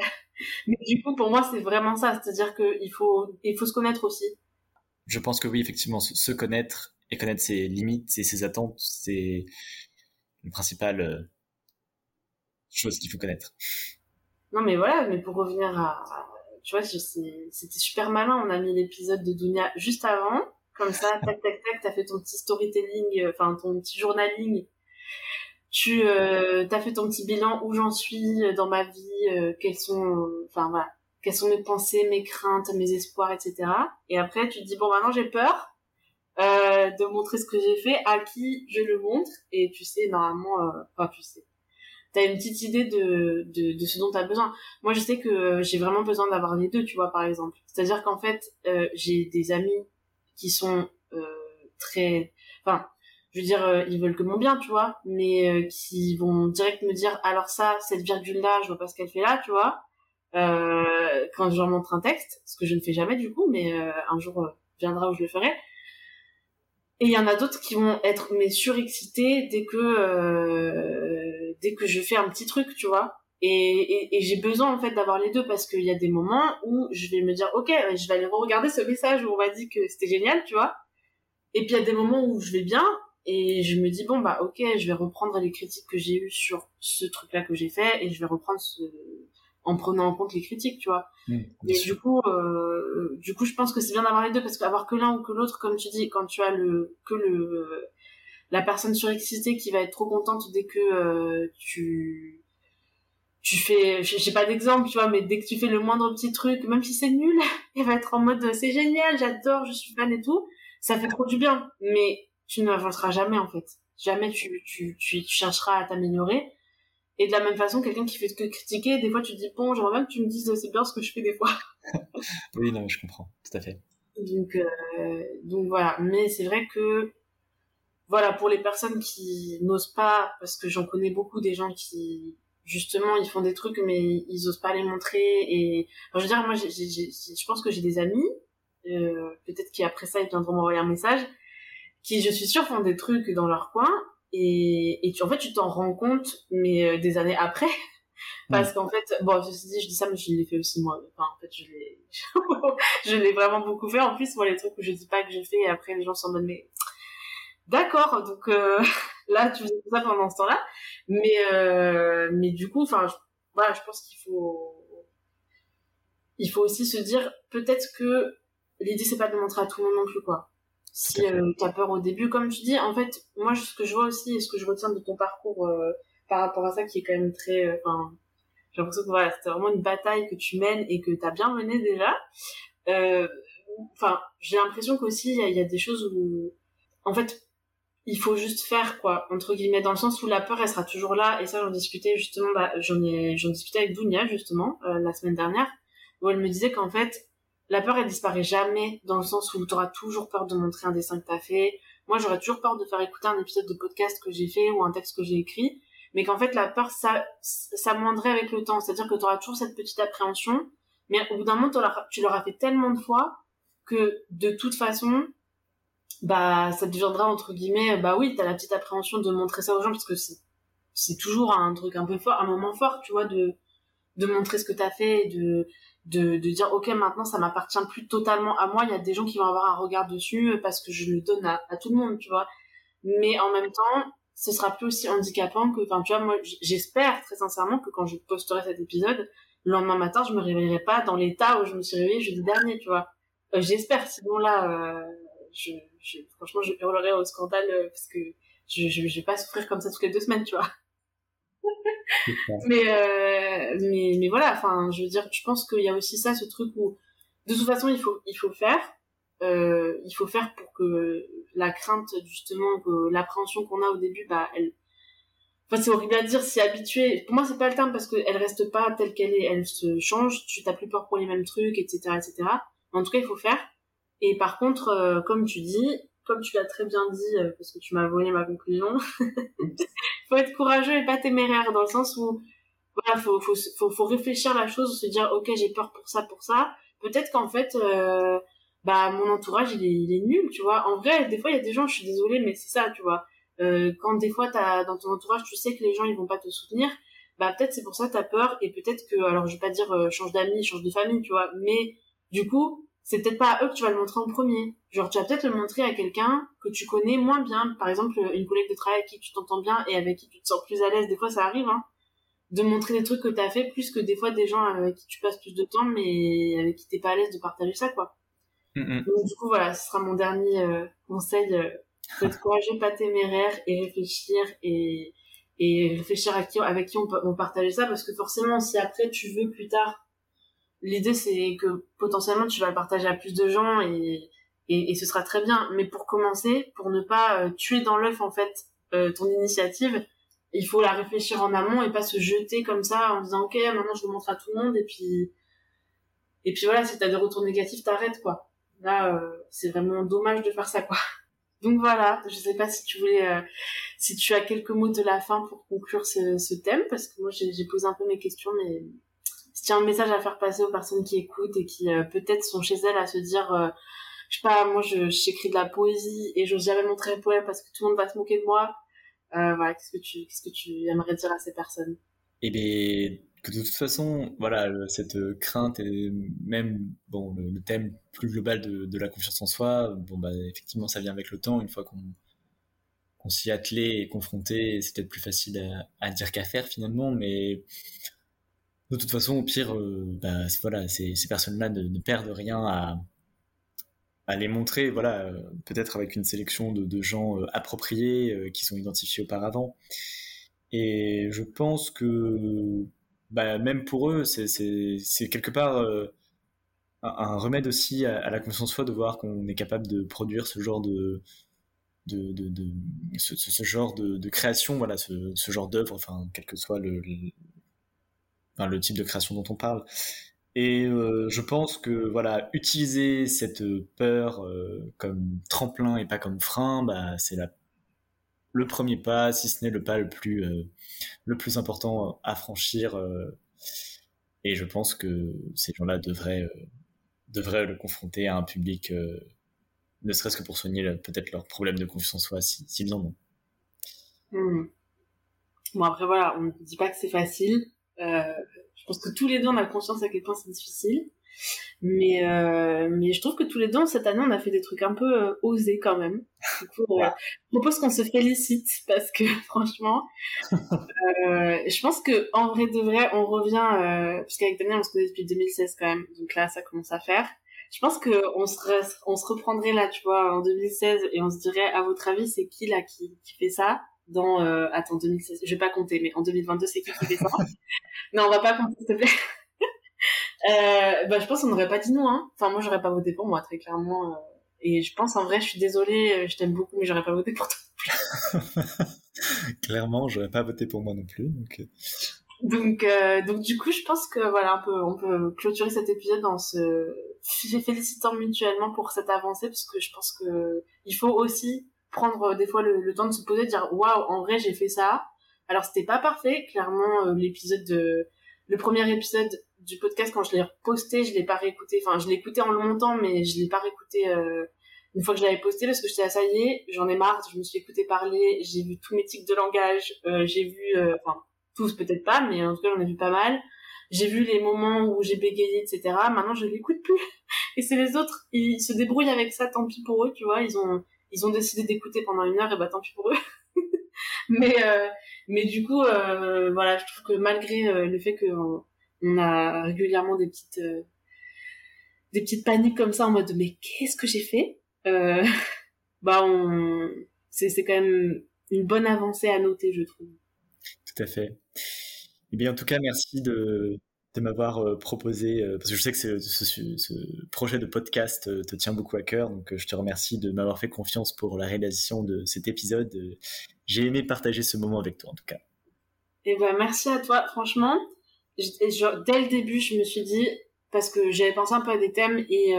mais du coup pour moi c'est vraiment ça. C'est à dire que il faut il faut se connaître aussi je pense que oui effectivement se connaître et connaître ses limites et ses attentes c'est une principale euh, chose qu'il faut connaître Non, mais voilà, mais pour revenir à, tu vois, c'était super malin. On a mis l'épisode de Dunia juste avant. Comme ça, tac, tac, tac, t'as fait ton petit storytelling, euh, enfin, ton petit journaling. Tu, euh, t'as fait ton petit bilan où j'en suis euh, dans ma vie, euh, quelles sont, enfin, voilà, quelles sont mes pensées, mes craintes, mes espoirs, etc. Et après, tu te dis, bon, maintenant, j'ai peur, euh, de montrer ce que j'ai fait, à qui je le montre. Et tu sais, normalement, euh, enfin, tu sais. T'as une petite idée de, de, ce dont t'as besoin moi je sais que euh, j'ai vraiment besoin d'avoir les deux tu vois par exemple c'est à dire qu'en fait euh, j'ai des amis qui sont très enfin je veux dire ils veulent que mon bien tu vois mais qui vont direct me dire alors ça cette virgule là je vois pas ce qu'elle fait là tu vois euh, quand je leur montre un texte ce que je ne fais jamais du coup mais euh, un jour euh, viendra où je le ferai. Et il y en a d'autres qui vont être mais surexcités dès que euh, dès que je fais un petit truc tu vois. Et, et, et j'ai besoin en fait d'avoir les deux parce qu'il y a des moments où je vais me dire ok je vais aller regarder ce message où on m'a dit que c'était génial tu vois. Et puis il y a des moments où je vais bien et je me dis bon bah ok je vais reprendre les critiques que j'ai eues sur ce truc là que j'ai fait et je vais reprendre ce en prenant en compte les critiques tu vois Mmh, et du coup, euh, du coup, je pense que c'est bien d'avoir les deux parce qu'avoir que l'un ou que l'autre, comme tu dis, quand tu as le que le la personne surexcitée qui va être trop contente dès que euh, tu tu fais, je j'ai pas d'exemple, tu vois, mais dès que tu fais le moindre petit truc, même si c'est nul, (laughs) elle va être en mode c'est génial, j'adore, je suis fan et tout, ça fait trop du bien. Mais tu n'avanceras jamais en fait, jamais tu tu tu, tu chercheras à t'améliorer. Et de la même façon, quelqu'un qui fait que critiquer, des fois tu te dis bon, j'aimerais bien que tu me dises c'est bien ce que je fais des fois. (laughs) oui non je comprends tout à fait Donc, euh, donc voilà. Mais c'est vrai que, voilà, pour les personnes qui n'osent pas, parce que j'en connais beaucoup des gens qui, justement, ils font des trucs, mais ils osent pas les montrer. Et, enfin, je veux dire, moi, je pense que j'ai des amis, euh, peut-être qu'après ça, ils viendront m'envoyer un message, qui, je suis sûre, font des trucs dans leur coin. Et, et tu, en fait, tu t'en rends compte, mais euh, des années après. Parce qu'en fait, bon, ceci dit, je dis ça, mais je l'ai fait aussi moi. Enfin, en fait, je l'ai, (laughs) je l'ai vraiment beaucoup fait. En plus, moi, les trucs où je dis pas que je fais, et après, les gens s'en donnent, mais d'accord, donc euh, (laughs) là, tu faisais ça pendant ce temps-là. Mais, euh, mais du coup, enfin, je, voilà, je pense qu'il faut, il faut aussi se dire, peut-être que l'idée c'est pas de montrer à tout le monde non plus quoi. Si euh, t'as peur au début, comme tu dis, en fait, moi ce que je vois aussi et ce que je retiens de ton parcours euh, par rapport à ça qui est quand même très, euh, enfin, j'ai l'impression que voilà, c'était vraiment une bataille que tu mènes et que t'as bien mené déjà. Enfin, j'ai l'impression qu'aussi il y, y, a des choses où, en fait, il faut juste faire quoi entre guillemets dans le sens où la peur elle sera toujours là et ça j'en discutais justement bah, j'en ai j'en discutais avec Dounia justement euh, la semaine dernière où elle me disait qu'en fait la peur elle disparaît jamais dans le sens où tu auras toujours peur de montrer un dessin que tu as fait. Moi j'aurais toujours peur de faire écouter un épisode de podcast que j'ai fait ou un texte que j'ai écrit. Mais qu'en fait la peur ça ça moindrait avec le temps. C'est-à-dire que tu auras toujours cette petite appréhension. Mais au bout d'un moment tu l'auras fait tellement de fois que de toute façon bah ça deviendra entre guillemets bah oui t'as la petite appréhension de montrer ça aux gens parce que c'est c'est toujours un truc un peu fort un moment fort tu vois de de montrer ce que t'as fait de de de dire ok maintenant ça m'appartient plus totalement à moi. Il y a des gens qui vont avoir un regard dessus parce que je le donne à, à tout le monde tu vois. Mais en même temps ce sera plus aussi handicapant que enfin tu vois moi j'espère très sincèrement que quand je posterai cet épisode le lendemain matin je me réveillerai pas dans l'état où je me suis réveillée jeudi dernier tu vois. Euh, j'espère sinon là euh, je, je, franchement, je hurlerais au scandale euh, parce que je, je, je vais pas souffrir comme ça toutes les deux semaines, tu vois. Mais, euh, mais, mais voilà, enfin, je veux dire, je pense qu'il y a aussi ça, ce truc où, de toute façon, il faut, il faut faire. Euh, il faut faire pour que la crainte, justement, que l'appréhension qu'on a au début, bah, elle, enfin, c'est horrible à dire, s'y habituer. Pour moi, c'est pas le terme parce qu'elle reste pas telle qu'elle est, elle se change, tu t'as plus peur pour les mêmes trucs, etc., etc. en tout cas, il faut faire. Et par contre, euh, comme tu dis, comme tu l'as très bien dit, euh, parce que tu m'as volé ma conclusion, (laughs) faut être courageux et pas téméraire dans le sens où voilà, faut, faut, faut, faut réfléchir la chose, se dire ok j'ai peur pour ça, pour ça. Peut-être qu'en fait, euh, bah mon entourage il est, nul, tu vois. En vrai, des fois il y a des gens, je suis désolée, mais c'est ça, tu vois. Euh, quand des fois t'as dans ton entourage, tu sais que les gens ils vont pas te soutenir, bah peut-être c'est pour ça que t'as peur et peut-être que alors je vais pas dire change d'amis, change de famille, tu vois, mais du coup c'est peut-être pas à eux que tu vas le montrer en premier. Genre, tu vas peut-être le montrer à quelqu'un que tu connais moins bien. Par exemple, une collègue de travail avec qui tu t'entends bien et avec qui tu te sens plus à l'aise. Des fois, ça arrive, hein. De montrer des trucs que t'as fait plus que des fois des gens avec qui tu passes plus de temps, mais avec qui t'es pas à l'aise de partager ça, quoi. Donc, du coup, voilà, ce sera mon dernier euh, conseil. Euh, être courageux, pas téméraire et réfléchir et, et réfléchir à qui, avec qui on peut on partager ça parce que forcément, si après tu veux plus tard l'idée c'est que potentiellement tu vas le partager à plus de gens et, et, ce sera très bien. Mais pour commencer, pour ne pas euh, tuer dans l'œuf en fait euh, ton initiative, il faut la réfléchir en amont et pas se jeter comme ça en disant ok maintenant je le montre à tout le monde et puis et puis voilà si t'as des retours négatifs t'arrêtes quoi. Là euh, c'est vraiment dommage de faire ça quoi. (laughs) Donc voilà, je sais pas si tu voulais, si tu as quelques mots de la fin pour conclure ce, ce thème, parce que moi j'ai posé un peu mes questions, mais un message à faire passer aux personnes qui écoutent et qui euh, peut-être sont chez elles à se dire euh, je sais pas moi j'écris de la poésie et j'ose jamais montrer un poème parce que tout le monde va se moquer de moi. Euh, voilà qu'est-ce que tu qu'est-ce que tu aimerais dire à ces personnes? Et eh bien que de toute façon voilà cette crainte et même bon le, thème plus global de, de, la confiance en soi bon bah effectivement ça vient avec le temps. Une fois qu'on qu'on s'y attelait et confronté c'est peut-être plus facile à dire qu'à faire finalement. Mais de toute façon, au pire, euh, bah, voilà, ces, personnes-là ne, perdent rien à, les montrer, voilà, euh, peut-être avec une sélection de, de gens euh, appropriés qui sont identifiés auparavant. Et je pense que bah, même pour eux, c'est quelque part un, remède aussi à, la confiance en soi de voir qu'on est capable de produire ce genre de, création, voilà, ce, ce genre d'œuvre, enfin, quel que soit le, le type de création dont on parle. Et euh, je pense que voilà, utiliser cette peur euh, comme tremplin et pas comme frein, bah, c'est le premier pas, si ce n'est le pas le plus euh, le plus important à franchir. Et je pense que ces gens-là devraient devraient le confronter à un public, ne serait-ce que pour soigner peut-être leurs problèmes de confiance en soi, s'ils si, en ont. Mmh. Bon après voilà, on ne dit pas que c'est facile. Euh, je pense que tous les deux on a conscience à quel point c'est difficile. Mais euh, mais je trouve que tous les deux cette année on a fait des trucs un peu euh, osés quand même. Du coup, euh, je propose qu'on se félicite (laughs) parce que franchement, euh, je pense que en vrai de vrai on revient euh, parce qu'avec Daniel on se connaît depuis 2016 quand même, donc là ça commence à faire. je pense que on se, on se reprendrait là, tu vois, en 2016 et on se dirait, à votre avis, c'est qui là qui, qui fait ça? Dans, euh, attends, 2016, je vais pas compter, mais en 2022, c'est qui qui ça Non, on va pas compter, s'il te plaît. (laughs) euh, bah, je pense qu'on n'aurait pas dit non, hein. Enfin, moi, j'aurais pas voté pour moi, très clairement. Euh. Et je pense, en vrai, je suis désolée, euh, je t'aime beaucoup, mais j'aurais pas voté pour toi. (laughs) clairement, j'aurais pas voté pour moi non plus, donc... Euh. Donc, euh, donc du coup, je pense que voilà, on peut, on peut clôturer cet épisode en se félicitant mutuellement pour cette avancée, parce que je pense que il faut aussi prendre euh, des fois le, temps de se poser, de dire waouh, en vrai, j'ai fait ça. Alors, c'était pas parfait, clairement. Euh, l'épisode de, le premier épisode du podcast, quand je l'ai posté, je l'ai pas réécouté. Enfin, je écouté en le montant, mais je l'ai pas réécouté euh, une fois que je l'avais posté parce que j'étais est, j'en ai marre. Je me suis écouté parler, j'ai vu tous mes tics de langage, j'ai vu, enfin tous peut-être pas, mais en tout cas j'en ai vu pas mal. J'ai vu les moments où j'ai bégayé, etc. Maintenant je l'écoute plus. (laughs) Et c'est les autres, ils se débrouillent avec ça, tant pis pour eux, tu vois. Ils ont, ils ont décidé d'écouter pendant une heure, et bah tant pis pour eux. (laughs) mais, euh, mais du coup, euh, voilà, je trouve que malgré euh, le fait qu'on on a régulièrement des petites, euh, des petites paniques comme ça en mode mais qu'est-ce que j'ai fait euh, (laughs) Bah on, c'est c'est quand même une bonne avancée à noter, je trouve. Tout à fait. Eh bien, en tout cas, merci de, m'avoir euh, proposé, euh, parce que je sais que ce, projet de podcast euh, te tient beaucoup à cœur, donc je te remercie de m'avoir fait confiance pour la réalisation de cet épisode. J'ai aimé partager ce moment avec toi, en tout cas. Eh ben, merci à toi, franchement. dès le début, je me suis dit, parce que j'avais pensé un peu à des thèmes et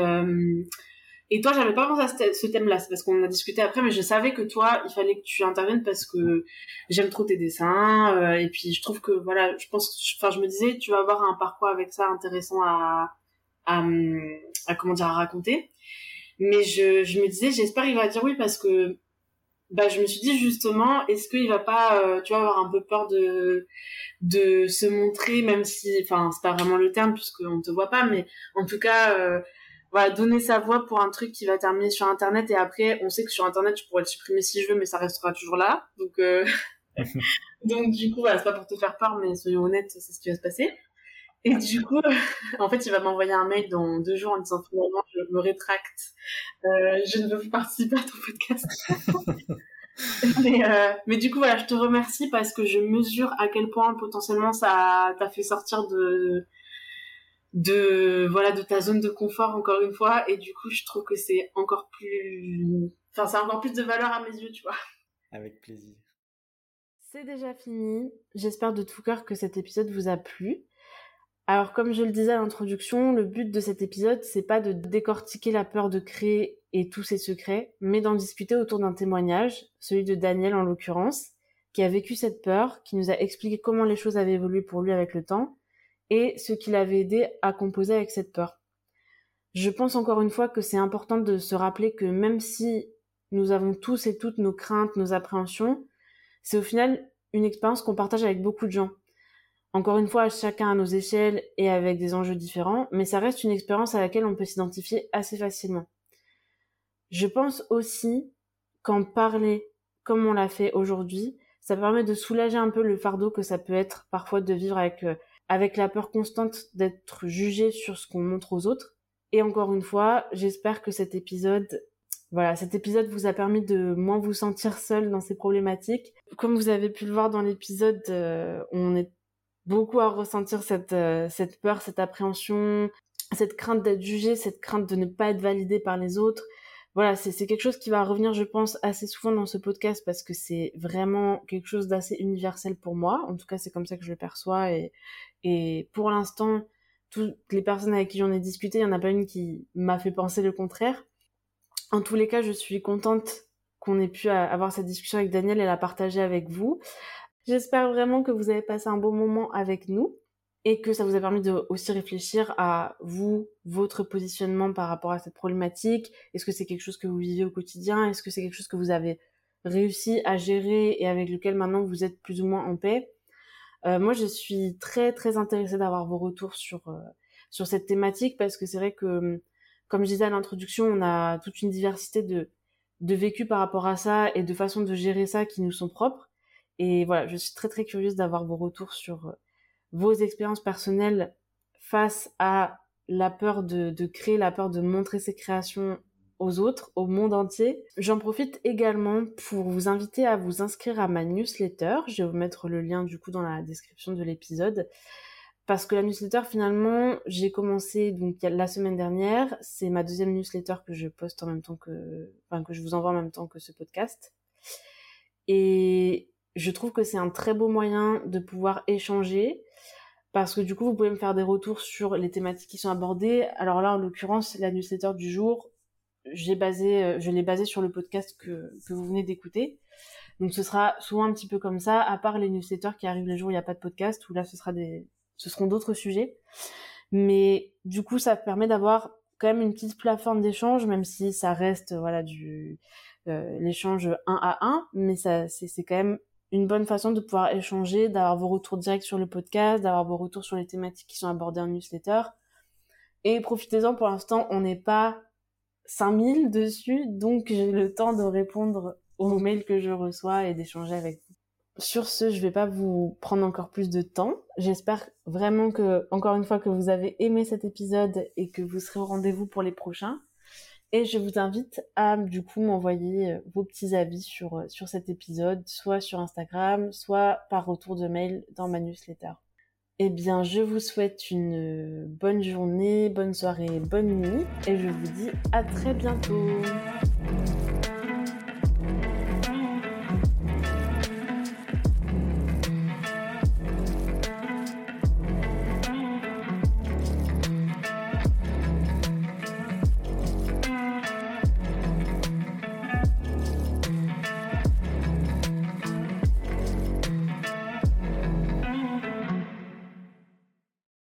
et toi, j'avais pas pensé à ce thème-là, c'est parce qu'on a discuté après, mais je savais que toi, il fallait que tu interviennes parce que j'aime trop tes dessins, euh, et puis je trouve que voilà, je pense, enfin, je me disais, tu vas avoir un parcours avec ça intéressant à, à, à comment dire, à raconter. Mais je, je me disais, j'espère qu'il va dire oui parce que, bah, je me suis dit justement, est-ce qu'il va pas, euh, tu vois, avoir un peu peur de, de se montrer, même si, enfin, c'est pas vraiment le terme puisqu'on te voit pas, mais en tout cas. Euh, voilà, donner sa voix pour un truc qui va terminer sur Internet et après, on sait que sur Internet, je pourrais le supprimer si je veux, mais ça restera toujours là. Donc, euh... (laughs) (laughs) donc du coup, voilà, c'est pas pour te faire peur, mais soyons honnêtes, c'est ce qui va se passer. Et du coup, (laughs) en fait, il va m'envoyer un mail dans deux jours en disant finalement, je me rétracte, euh, je ne veux plus participer à ton podcast. mais, euh, mais du coup, voilà, je te remercie parce que je mesure à quel point potentiellement ça t'a fait sortir de de voilà de ta zone de confort encore une fois. Et du coup je trouve que c'est encore plus enfin c'est encore plus de valeur à mes yeux tu vois. Avec plaisir. C'est déjà fini. J'espère de tout cœur que cet épisode vous a plu. Alors comme je le disais à l'introduction le but de cet épisode c'est pas de décortiquer la peur de créer et tous ses secrets mais d'en discuter autour d'un témoignage celui de Daniel en l'occurrence qui a vécu cette peur qui nous a expliqué comment les choses avaient évolué pour lui avec le temps et ce qui l'avait aidé à composer avec cette peur. Je pense encore une fois que c'est important de se rappeler que même si nous avons tous et toutes nos craintes, nos appréhensions, c'est au final une expérience qu'on partage avec beaucoup de gens. Encore une fois, chacun à nos échelles et avec des enjeux différents, mais ça reste une expérience à laquelle on peut s'identifier assez facilement. Je pense aussi qu'en parler comme on l'a fait aujourd'hui, ça permet de soulager un peu le fardeau que ça peut être parfois de vivre avec euh, avec la peur constante d'être jugé sur ce qu'on montre aux autres. Et encore une fois, j'espère que cet épisode, voilà, cet épisode vous a permis de moins vous sentir seul dans ces problématiques. Comme vous avez pu le voir dans l'épisode, euh, on est beaucoup à ressentir cette, euh, cette peur, cette appréhension, cette crainte d'être jugé, cette crainte de ne pas être validé par les autres, voilà, c'est quelque chose qui va revenir, je pense, assez souvent dans ce podcast parce que c'est vraiment quelque chose d'assez universel pour moi. En tout cas, c'est comme ça que je le perçois. Et, pour l'instant, toutes les personnes avec qui j'en ai discuté, il n'y en a pas une qui m'a fait penser le contraire. En tous les cas, je suis contente qu'on ait pu avoir cette discussion avec Daniel et la partager avec vous. J'espère vraiment que vous avez passé un bon moment avec nous et que ça vous a permis de aussi réfléchir à vous, votre positionnement par rapport à cette problématique. Est-ce que c'est quelque chose que vous vivez au quotidien? Est-ce que c'est quelque chose que vous avez réussi à gérer et avec lequel maintenant vous êtes plus ou moins en paix? Euh, Moi, je suis très très intéressée d'avoir vos retours sur euh, sur cette thématique parce que c'est vrai que, comme je disais à l'introduction, on a toute une diversité de de vécu par rapport à ça et de façons de gérer ça qui nous sont propres. Et voilà, je suis très très curieuse d'avoir vos retours sur vos expériences personnelles face à la peur de, créer, la peur de montrer ses créations aux autres, au monde entier. J'en profite également pour vous inviter à vous inscrire à ma newsletter. Je vais vous mettre le lien du coup dans la description de l'épisode. Parce que la newsletter, finalement, j'ai commencé donc la semaine dernière. C'est ma deuxième newsletter que je poste en même temps que, enfin, que je vous envoie en même temps que ce podcast. Et je trouve que c'est un très beau moyen de pouvoir échanger. Parce que du coup, vous pouvez me faire des retours sur les thématiques qui sont abordées. Alors là, en l'occurrence, la newsletter du jour, basé, euh, je l'ai basé sur le podcast que, que vous venez d'écouter. Donc ce sera souvent un petit peu comme ça, à part les newsletters qui arrivent les jours où il n'y a pas de podcast, où là ce sera des, ce seront d'autres sujets. Mais du coup, ça permet d'avoir quand même une petite plateforme d'échange, même si ça reste voilà du euh, l'échange un à un, mais c'est quand même une bonne façon de pouvoir échanger, d'avoir vos retours directs sur le podcast, d'avoir vos retours sur les thématiques qui sont abordées en newsletter. Et profitez-en pour l'instant, on n'est pas 5000 dessus, donc j'ai le temps de répondre aux mails que je reçois et d'échanger avec vous. Sur ce, je vais pas vous prendre encore plus de temps. J'espère vraiment que, encore une fois, que vous avez aimé cet épisode et que vous serez au rendez-vous pour les prochains. Et je vous invite à, du coup, m'envoyer euh, vos petits avis sur, euh, sur cet épisode, soit sur Instagram, soit par retour de mail dans ma newsletter. Eh bien, je vous souhaite une bonne journée, bonne soirée, bonne nuit et je vous dis à très bientôt.